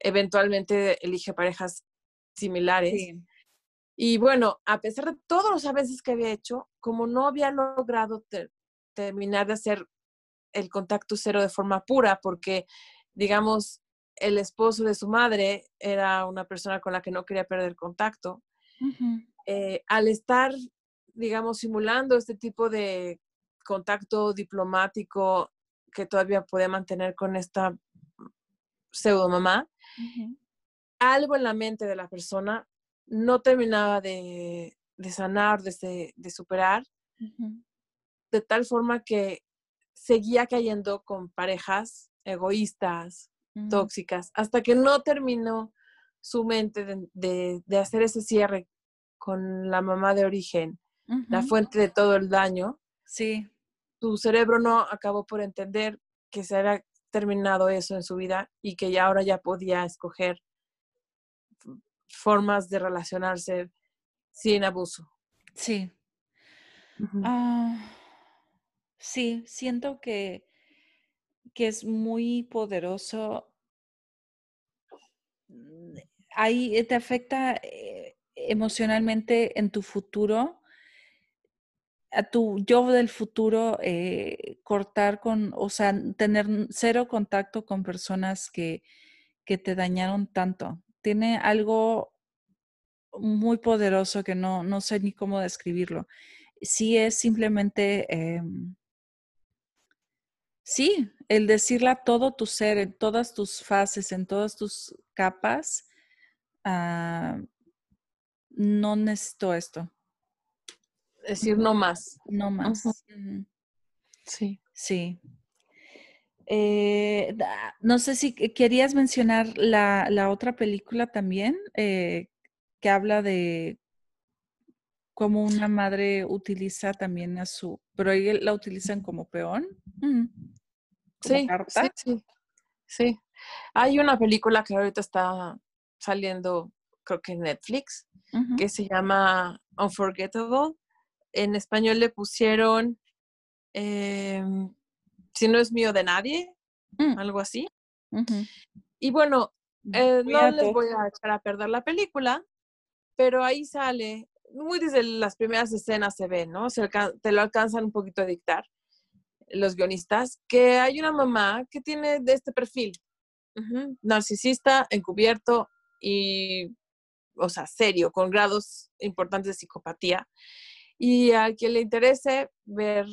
eventualmente elige parejas similares. Y bueno, a pesar de todos los avances que había hecho, como no había logrado terminar de hacer el contacto cero de forma pura, porque, digamos, el esposo de su madre era una persona con la que no quería perder contacto, eh, al estar, digamos, simulando este tipo de contacto diplomático que todavía podía mantener con esta pseudo mamá, algo en la mente de la persona no terminaba de, sanar, de, de superar, de tal forma que seguía cayendo con parejas egoístas, tóxicas, hasta que no terminó su mente de, hacer ese cierre con la mamá de origen, la fuente de todo el daño. Sí. Su cerebro no acabó por entender que se había terminado eso en su vida y que ya ahora ya podía escoger formas de relacionarse sin abuso. Sí. Ah, sí, siento que, que es muy poderoso. Ahí te afecta eh, emocionalmente en tu futuro, a tu yo del futuro, eh, cortar con, o sea, tener cero contacto con personas que, que te dañaron tanto tiene algo muy poderoso que no, no sé ni cómo describirlo. Sí es simplemente, em, sí, el decirle a todo tu ser, en todas tus fases, en todas tus capas, ah, no necesito esto. Decir no más. No más. Sí. Sí. Eh, no sé si querías mencionar la, la otra película también, eh, que habla de cómo una madre utiliza también a su, pero ahí la utilizan como peón. sí, sí, sí, Hay una película que ahorita está saliendo, creo que en Netflix, que se llama Unforgettable. En español le pusieron em, si no es mío de nadie, mm. algo así. Y bueno, eh, no les voy a echar a perder la película, pero ahí sale, muy desde las primeras escenas se ve, ¿no? Se te lo alcanzan un poquito a dictar. los guionistas, que hay una mamá que tiene de este perfil, narcisista, encubierto y, o sea, serio, con grados importantes de psicopatía. Y a quien le interese ver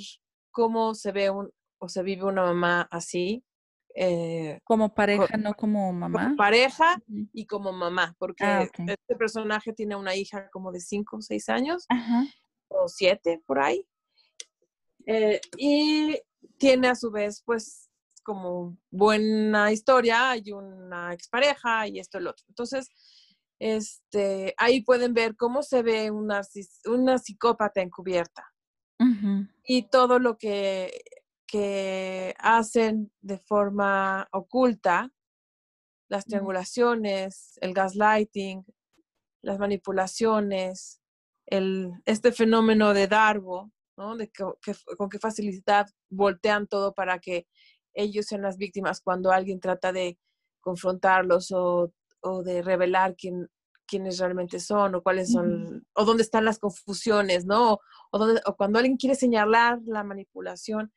cómo se ve un, o se vive una mamá así. Eh, como pareja, no como mamá. Como pareja y como mamá, porque ah, este personaje tiene una hija como de 5 o 6 años, o 7 por ahí. Eh, y tiene a su vez, pues, como buena historia, hay una expareja y esto y lo otro. Entonces, este, ahí pueden ver cómo se ve una, una psicópata encubierta. Y todo lo que, que hacen de forma oculta, las triangulaciones, el gaslighting, las manipulaciones, el, este fenómeno de Darbo, ¿no? De que, con qué facilidad voltean todo para que ellos sean las víctimas cuando alguien trata de confrontarlos o, de revelar quién, quiénes realmente son o cuáles son, o dónde están las confusiones, ¿no? O, o cuando alguien quiere señalar la manipulación,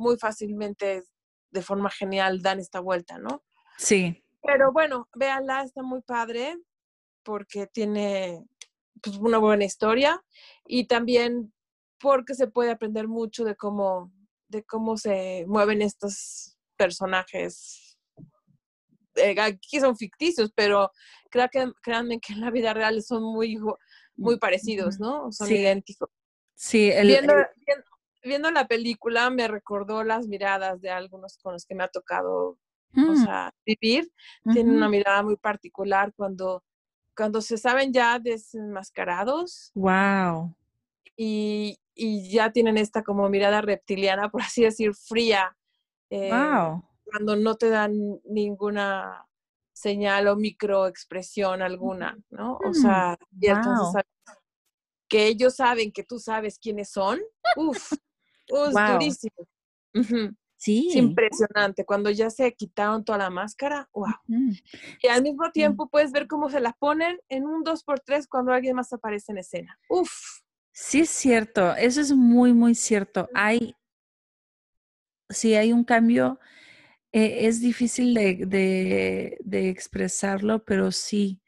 muy fácilmente, de forma genial, dan esta vuelta, ¿no? Sí. Pero bueno, véanla, está muy padre porque tiene pues, una buena historia y también porque se puede aprender mucho de cómo, de cómo se mueven estos personajes. Eh, aquí son ficticios, pero creo que, créanme que en la vida real son muy, muy parecidos, ¿no? Son idénticos. Sí, viendo, viendo, la película me recordó las miradas de algunos con los que me ha tocado mm. vivir. Tienen una mirada muy particular cuando, cuando se saben ya desenmascarados. Wow. Y, y ya tienen esta como mirada reptiliana, por así decir, fría. Eh, wow. Cuando no te dan ninguna señal o microexpresión alguna, ¿no? O mm, sea, y entonces que ellos saben que tú sabes quiénes son, uff, es durísimo. Sí. Es impresionante. Cuando ya se quitaron toda la máscara, wow. Y al mismo tiempo puedes ver cómo se la ponen en un 2x3 cuando alguien más aparece en escena. Uf. Sí, es cierto, eso es muy, muy cierto. Hay, sí, hay un cambio, eh, es difícil de, de, expresarlo, pero sí.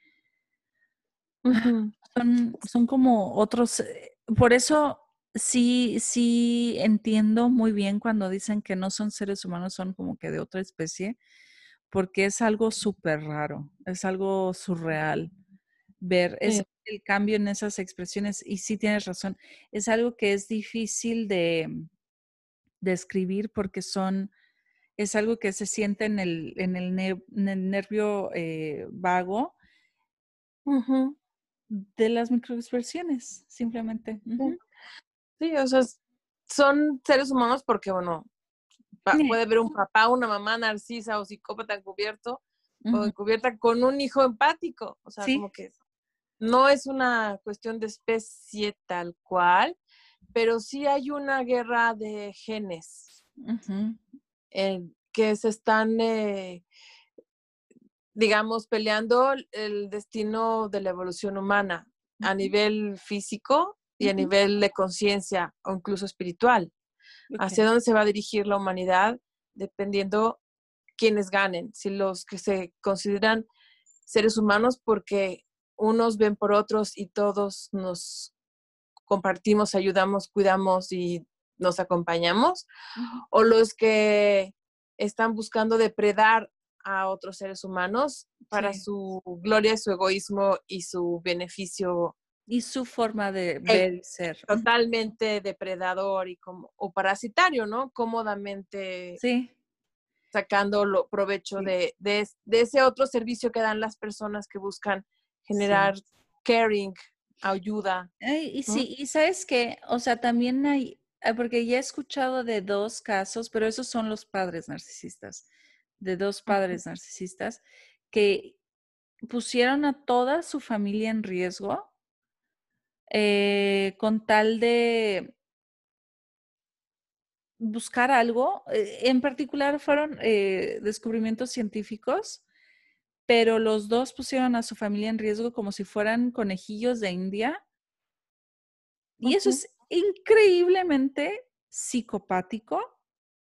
son, son como otros, eh, por eso sí, sí entiendo muy bien cuando dicen que no son seres humanos, son como que de otra especie, porque es algo súper raro, es algo surreal ver es el cambio en esas expresiones. Y sí tienes razón, es algo que es difícil de describir porque son, es algo que se siente en el, en el, nervio eh, vago de las microexpresiones, simplemente. Sí, o sea, son seres humanos porque, bueno, puede ver un papá, una mamá narcisa o psicópata encubierto o encubierta con un hijo empático. O sea, como que no es una cuestión de especie tal cual, pero sí hay una guerra de genes que se están, eh, digamos, peleando el destino de la evolución humana a nivel físico y a nivel de conciencia o incluso espiritual. Hacia dónde se va a dirigir la humanidad dependiendo quiénes ganen, si los que se consideran seres humanos porque unos ven por otros y todos nos compartimos, ayudamos, cuidamos y nos acompañamos, o los que están buscando depredar a otros seres humanos para su gloria, su egoísmo y su beneficio. Y su forma de ver ser. Totalmente depredador y como, o parasitario, ¿no? Cómodamente sí. sacando lo, provecho de, de, ese otro servicio que dan las personas que buscan generar caring, ayuda. y sí, y sabes que, o sea, también hay, ah, porque ya he escuchado de dos casos, pero esos son los padres narcisistas, de dos padres narcisistas que pusieron a toda su familia en riesgo eh, con tal de buscar algo. Eh, en particular fueron eh, descubrimientos científicos pero los dos pusieron a su familia en riesgo como si fueran conejillos de India. Y eso es increíblemente psicopático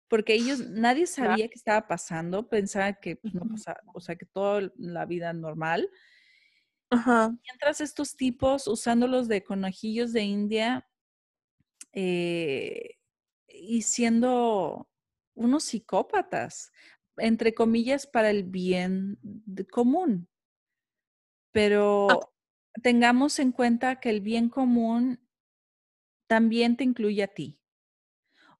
porque ellos, nadie sabía qué estaba pasando, pensaba que pues, no pasaba, o sea, que toda la vida normal. Mientras estos tipos, usándolos de conejillos de India, eh, y siendo unos psicópatas, entre comillas, para el bien común. Ah. Pero tengamos en cuenta que el bien común también te incluye a ti.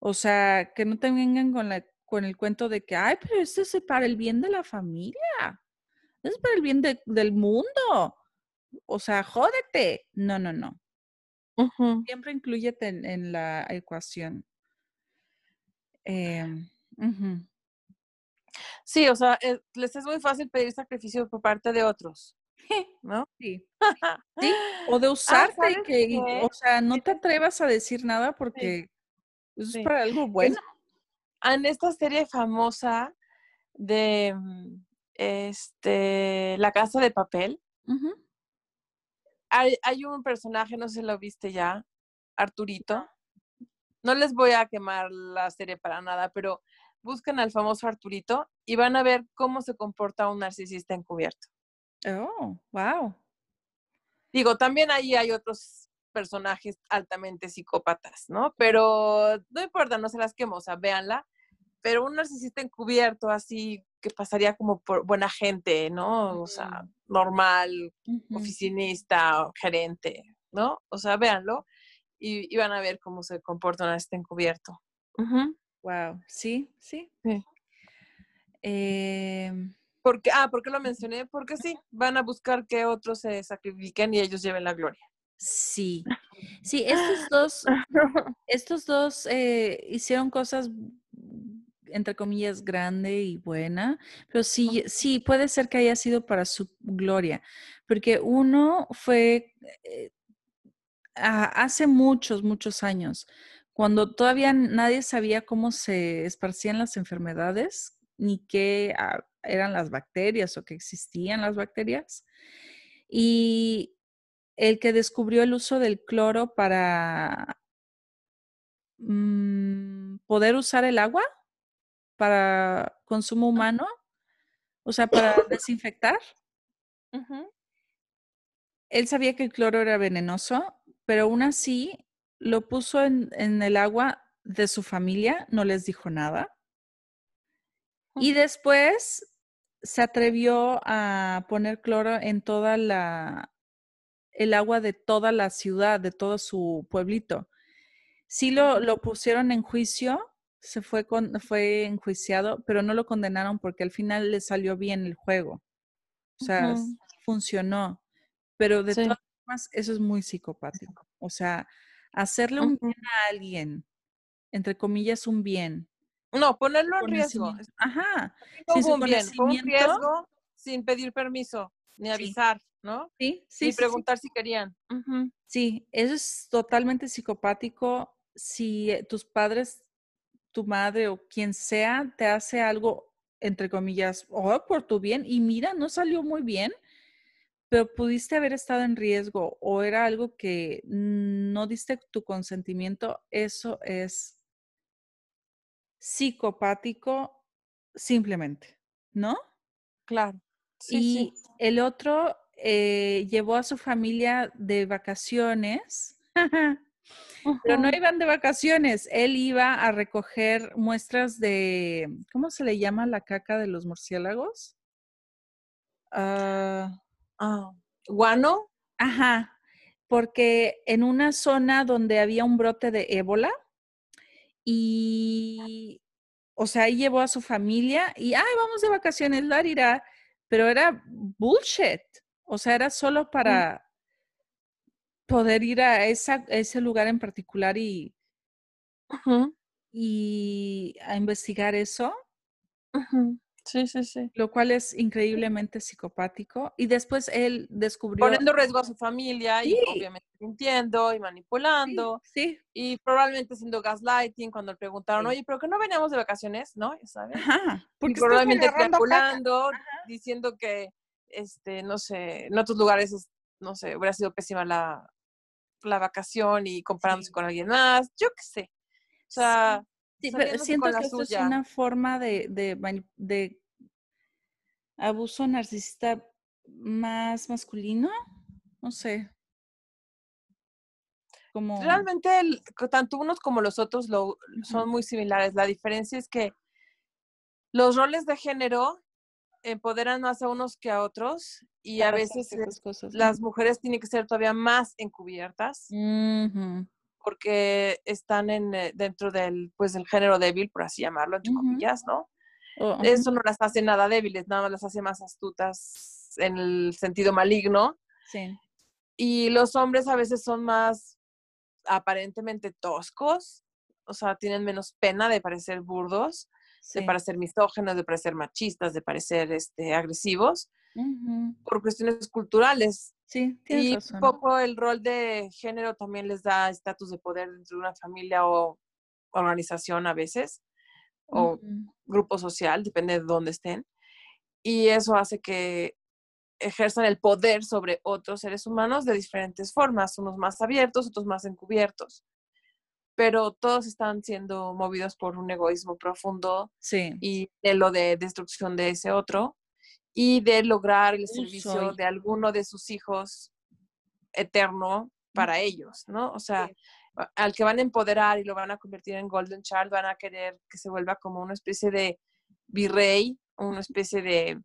O sea, que no te vengan con, la, con el cuento de que, ay, pero esto es para el bien de la familia, es para el bien del mundo. O sea, jódete. No, no, no. Siempre incluyete en, la ecuación. Em, sí, o sea, eh, les es muy fácil pedir sacrificio por parte de otros. ¿No? Sí. sí. O de ah, usarte y que, o sea, no te atrevas a decir nada porque eso es para algo bueno. En esta serie famosa de mm, este La Casa de Papel, hay, hay, un personaje, no sé si lo viste ya, Arturito. No les voy a quemar la serie para nada, pero busquen al famoso Arturito y van a ver cómo se comporta un narcisista encubierto. Oh, wow. Digo, también ahí hay otros personajes altamente psicópatas, ¿no? Pero no importa, no se las quemo, o sea, véanla. Pero un narcisista encubierto, así que pasaría como por buena gente, ¿no? O sea, normal, oficinista, gerente, ¿no? O sea, véanlo y, van a ver cómo se comporta un narcisista encubierto. Wow, sí, sí. sí. Eh, porque, ah, ¿por qué lo mencioné? Porque sí, van a buscar que otros se sacrifiquen y ellos lleven la gloria. Sí, sí, estos dos, estos dos eh, hicieron cosas, entre comillas, grande y buena, pero sí, sí, puede ser que haya sido para su gloria, porque uno fue eh, hace muchos, muchos años, cuando todavía nadie sabía cómo se esparcían las enfermedades, ni qué ah, eran las bacterias o que existían las bacterias. Y el que descubrió el uso del cloro para mm, poder usar el agua para consumo humano, o sea, para desinfectar. Él sabía que el cloro era venenoso, pero aún así lo puso en, en el agua de su familia, no les dijo nada. Y después se atrevió a poner cloro en toda la, el agua de toda la ciudad, de todo su pueblito. Sí lo, lo pusieron en juicio, se fue, con, fue enjuiciado, pero no lo condenaron porque al final le salió bien el juego. O sea, funcionó. Pero de todas formas, eso es muy psicopático. O sea, hacerle un bien a alguien, entre comillas, un bien, no, ponerlo en riesgo. Ajá. Sin un bien, un riesgo sin pedir permiso, ni avisar, ¿no? Sí, sí. Ni preguntar si querían. Sí, eso es totalmente psicopático. Si eh, tus padres, tu madre o quien sea te hace algo, entre comillas, oh, por tu bien, y mira, no salió muy bien, pero pudiste haber estado en riesgo o era algo que no diste tu consentimiento, eso es psicopático simplemente, ¿no? Claro. y el otro eh, llevó a su familia de vacaciones, pero no iban de vacaciones, él iba a recoger muestras de, ¿cómo se le llama la caca de los murciélagos? Ah, ¿Guano? Ajá, porque en una zona donde había un brote de ébola, y, o sea, ahí llevó a su familia y, ay, vamos de vacaciones, la pero era bullshit. O sea, era solo mm. para poder ir a, esa, ese lugar en particular y, y a investigar eso. Sí, sí, sí. Lo cual es increíblemente psicopático. Y después él descubrió... Poniendo riesgo a su familia y obviamente mintiendo y manipulando. Sí, Y probablemente haciendo gaslighting cuando le preguntaron, oye, ¿pero que no veníamos de vacaciones? ¿No? ¿Sabes? Ajá. Porque y probablemente manipulando, diciendo que, este, no sé, en otros lugares, no sé, hubiera sido pésima la, la vacación y comparándose con alguien más. Yo qué sé. O sea Sí, pero siento que esto es una forma de, de, abuso narcisista más masculino. No sé. Como... Realmente, tanto unos como los otros lo, son muy similares. La diferencia es que los roles de género empoderan más a unos que a otros y a veces las mujeres tienen que ser todavía más encubiertas porque están en, eh, dentro del, pues, del género débil, por así llamarlo, entre comillas, ¿no? Oh, Eso no las hace nada débiles, nada más las hace más astutas en el sentido maligno. Sí. Y los hombres a veces son más aparentemente toscos, o sea, tienen menos pena de parecer burdos de parecer misógenos, de parecer machistas, de parecer este, agresivos, por cuestiones culturales. Sí, y un poco el rol de género también les da estatus de poder dentro de una familia o organización a veces, o grupo social, depende de dónde estén. Y eso hace que ejerzan el poder sobre otros seres humanos de diferentes formas, unos más abiertos, otros más encubiertos pero todos están siendo movidos por un egoísmo profundo y de lo de destrucción de ese otro y de lograr el servicio de alguno de sus hijos eterno para ellos, ¿no? O sea, al que van a empoderar y lo van a convertir en Golden Child, van a querer que se vuelva como una especie de virrey, una especie de,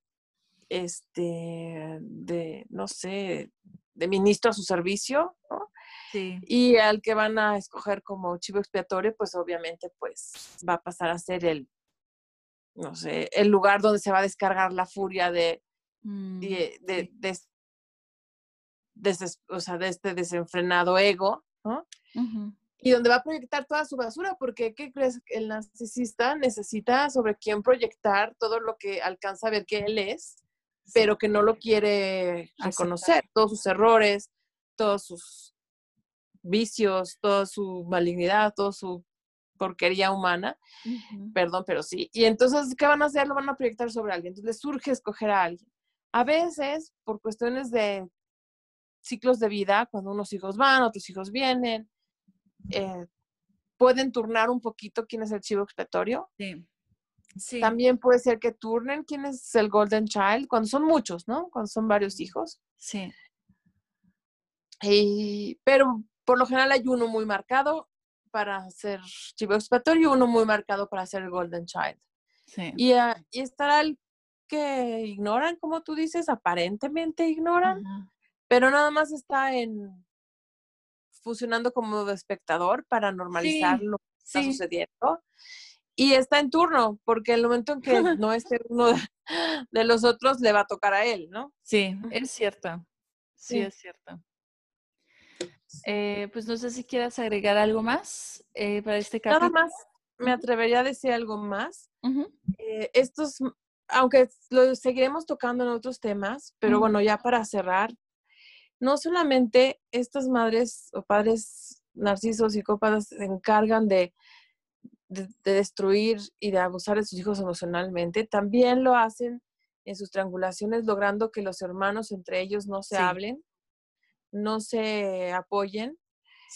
este, de, no sé, de ministro a su servicio, ¿no? Y al que van a escoger como chivo expiatorio, pues obviamente pues va a pasar a ser el, no sé, el lugar donde se va a descargar la furia de, mm, de, de, o sea, de este desenfrenado ego, ¿no? Y donde va a proyectar toda su basura, porque ¿qué crees? El narcisista necesita sobre quién proyectar todo lo que alcanza a ver que él es, pero que no lo quiere reconocer, todos sus errores, todos sus vicios, toda su malignidad, toda su porquería humana, perdón, pero sí. Y entonces, ¿qué van a hacer? Lo van a proyectar sobre alguien. Entonces, les surge escoger a alguien. A veces, por cuestiones de ciclos de vida, cuando unos hijos van, otros hijos vienen, eh, pueden turnar un poquito quién es el chivo expiatorio. Sí. Sí. También puede ser que turnen quién es el Golden Child, cuando son muchos, ¿no? Cuando son varios hijos. Sí. Y, pero por lo general hay uno muy marcado para ser chivo expiatorio y uno muy marcado para ser el golden child. Sí. Y, uh, y estará el que ignoran, como tú dices, aparentemente ignoran, pero nada más está en funcionando como espectador para normalizar lo que está sucediendo. Y está en turno, porque el momento en que no esté uno de los otros, le va a tocar a él, ¿no? Sí, es cierto. sí. es cierto. Eh, pues no sé si quieras agregar algo más eh, para este capítulo. Nada más, me atrevería a decir algo más. Eh, estos, aunque lo seguiremos tocando en otros temas, pero bueno, ya para cerrar, no solamente estas madres o padres narcisos, psicópatas se encargan de, de, destruir y de abusar de sus hijos emocionalmente, también lo hacen en sus triangulaciones, logrando que los hermanos entre ellos no se hablen no se apoyen,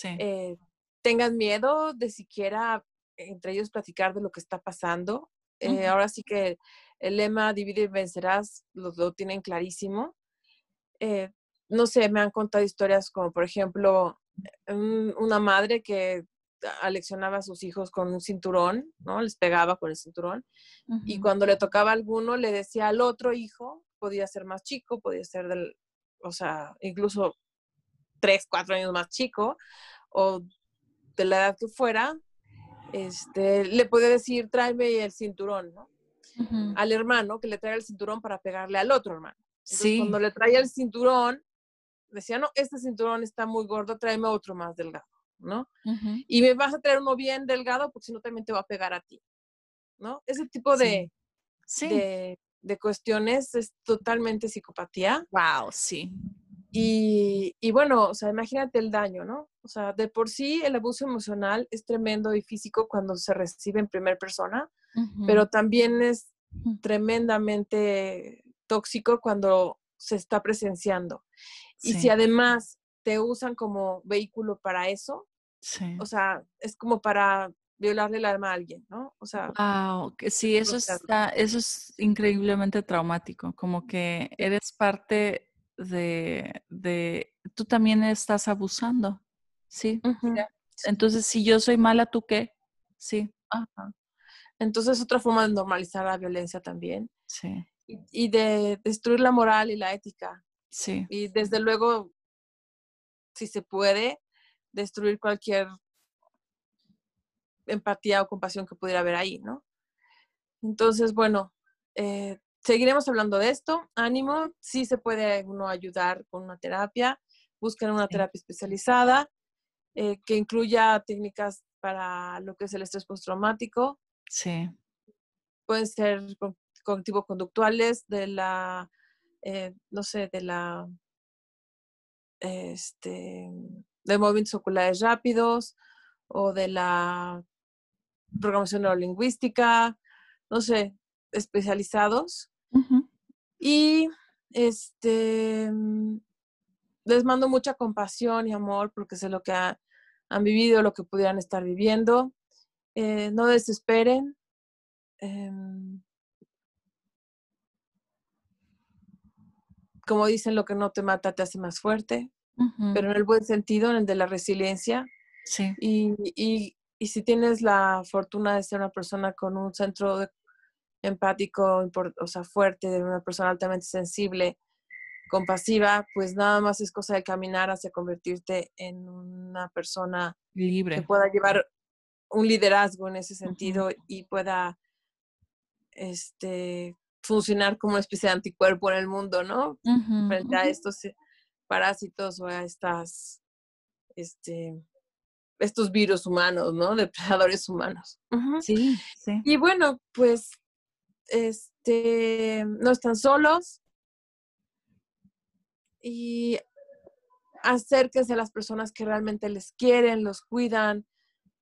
eh, tengan miedo de siquiera entre ellos platicar de lo que está pasando. Eh, ahora sí que el lema divide y vencerás lo, lo tienen clarísimo. Eh, no sé, me han contado historias como, por ejemplo, una madre que aleccionaba a sus hijos con un cinturón, ¿no? Les pegaba con el cinturón. Y cuando le tocaba a alguno, le decía al otro hijo, podía ser más chico, podía ser del, o sea, incluso tres, cuatro años más chico o de la edad que fuera, este, le puede decir, tráeme el cinturón, ¿no? Al hermano que le trae el cinturón para pegarle al otro hermano. sí. Cuando le traía el cinturón, decía, no, este cinturón está muy gordo, tráeme otro más delgado, ¿no? Y me vas a traer uno bien delgado porque si no también te va a pegar a ti, ¿no? Ese tipo de, sí. de, de cuestiones es totalmente psicopatía. Wow, sí. Y, y, bueno, o sea, imagínate el daño, ¿no? O sea, de por sí el abuso emocional es tremendo y físico cuando se recibe en primera persona, pero también es tremendamente tóxico cuando se está presenciando. Y si además te usan como vehículo para eso, o sea, es como para violarle el alma a alguien, ¿no? O sea, wow, sí, eso está, eso es increíblemente traumático, como que eres parte de, de tú también estás abusando, ¿sí? Entonces, si yo soy mala, ¿tú qué? Sí. Ajá. Entonces, otra forma de normalizar la violencia también. Sí. Y, de destruir la moral y la ética. Sí. Y desde luego, si se puede, destruir cualquier empatía o compasión que pudiera haber ahí, ¿no? Entonces, bueno, eh, seguiremos hablando de esto. Ánimo, sí se puede uno ayudar con una terapia. Busquen una terapia especializada eh, que incluya técnicas para lo que es el estrés postraumático. Sí. Pueden ser cognitivo-conductuales de la, eh, no sé, de la, este, de movimientos oculares rápidos o de la programación neurolingüística, no sé, especializados. Y este les mando mucha compasión y amor porque sé lo que han vivido, lo que pudieran estar viviendo. Eh, no desesperen. Em, como dicen, lo que no te mata te hace más fuerte, pero en el buen sentido, en el de la resiliencia. Sí. Y, y si tienes la fortuna de ser una persona con un centro empático, o sea, fuerte, de una persona altamente sensible, compasiva, pues nada más es cosa de caminar hacia convertirte en una persona libre que pueda llevar un liderazgo en ese sentido y pueda este funcionar como una especie de anticuerpo en el mundo, ¿no? Frente a estos parásitos o a estas este estos virus humanos, ¿no? Depredadores humanos. Sí, sí. Y bueno, pues, este, no están solos. Y acérquense a las personas que realmente les quieren, los cuidan,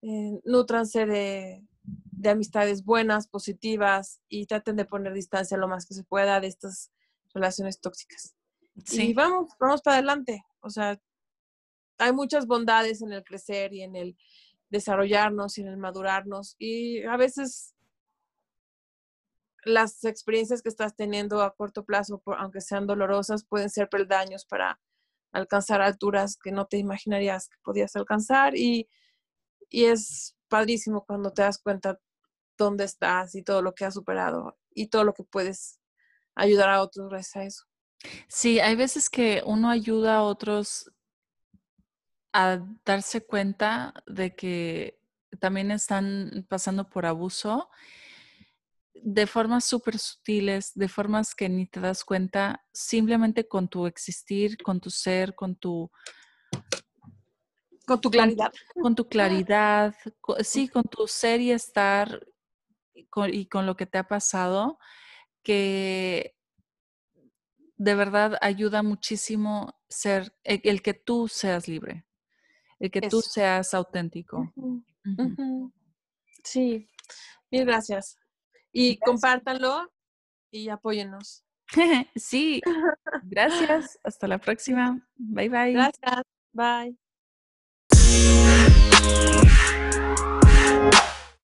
eh, nutranse de, de amistades buenas, positivas y traten de poner distancia lo más que se pueda de estas relaciones tóxicas. Sí. Y vamos, vamos para adelante. O sea, hay muchas bondades en el crecer y en el desarrollarnos y en el madurarnos. Y a veces las experiencias que estás teniendo a corto plazo, aunque sean dolorosas, pueden ser peldaños para alcanzar alturas que no te imaginarías que podías alcanzar. Y, y es padrísimo cuando te das cuenta dónde estás y todo lo que has superado y todo lo que puedes ayudar a otros gracias a eso. Sí, hay veces que uno ayuda a otros a darse cuenta de que también están pasando por abuso de formas súper sutiles, de formas que ni te das cuenta, simplemente con tu existir, con tu ser, con tu... Con tu claridad. Con, tu claridad, sí, con tu ser y estar y con lo que te ha pasado, que de verdad ayuda muchísimo ser el que tú seas libre el que tú seas auténtico. Sí, mil gracias. Y compártanlo y apóyennos. sí, gracias. Hasta la próxima. Bye bye. Gracias. Bye. Música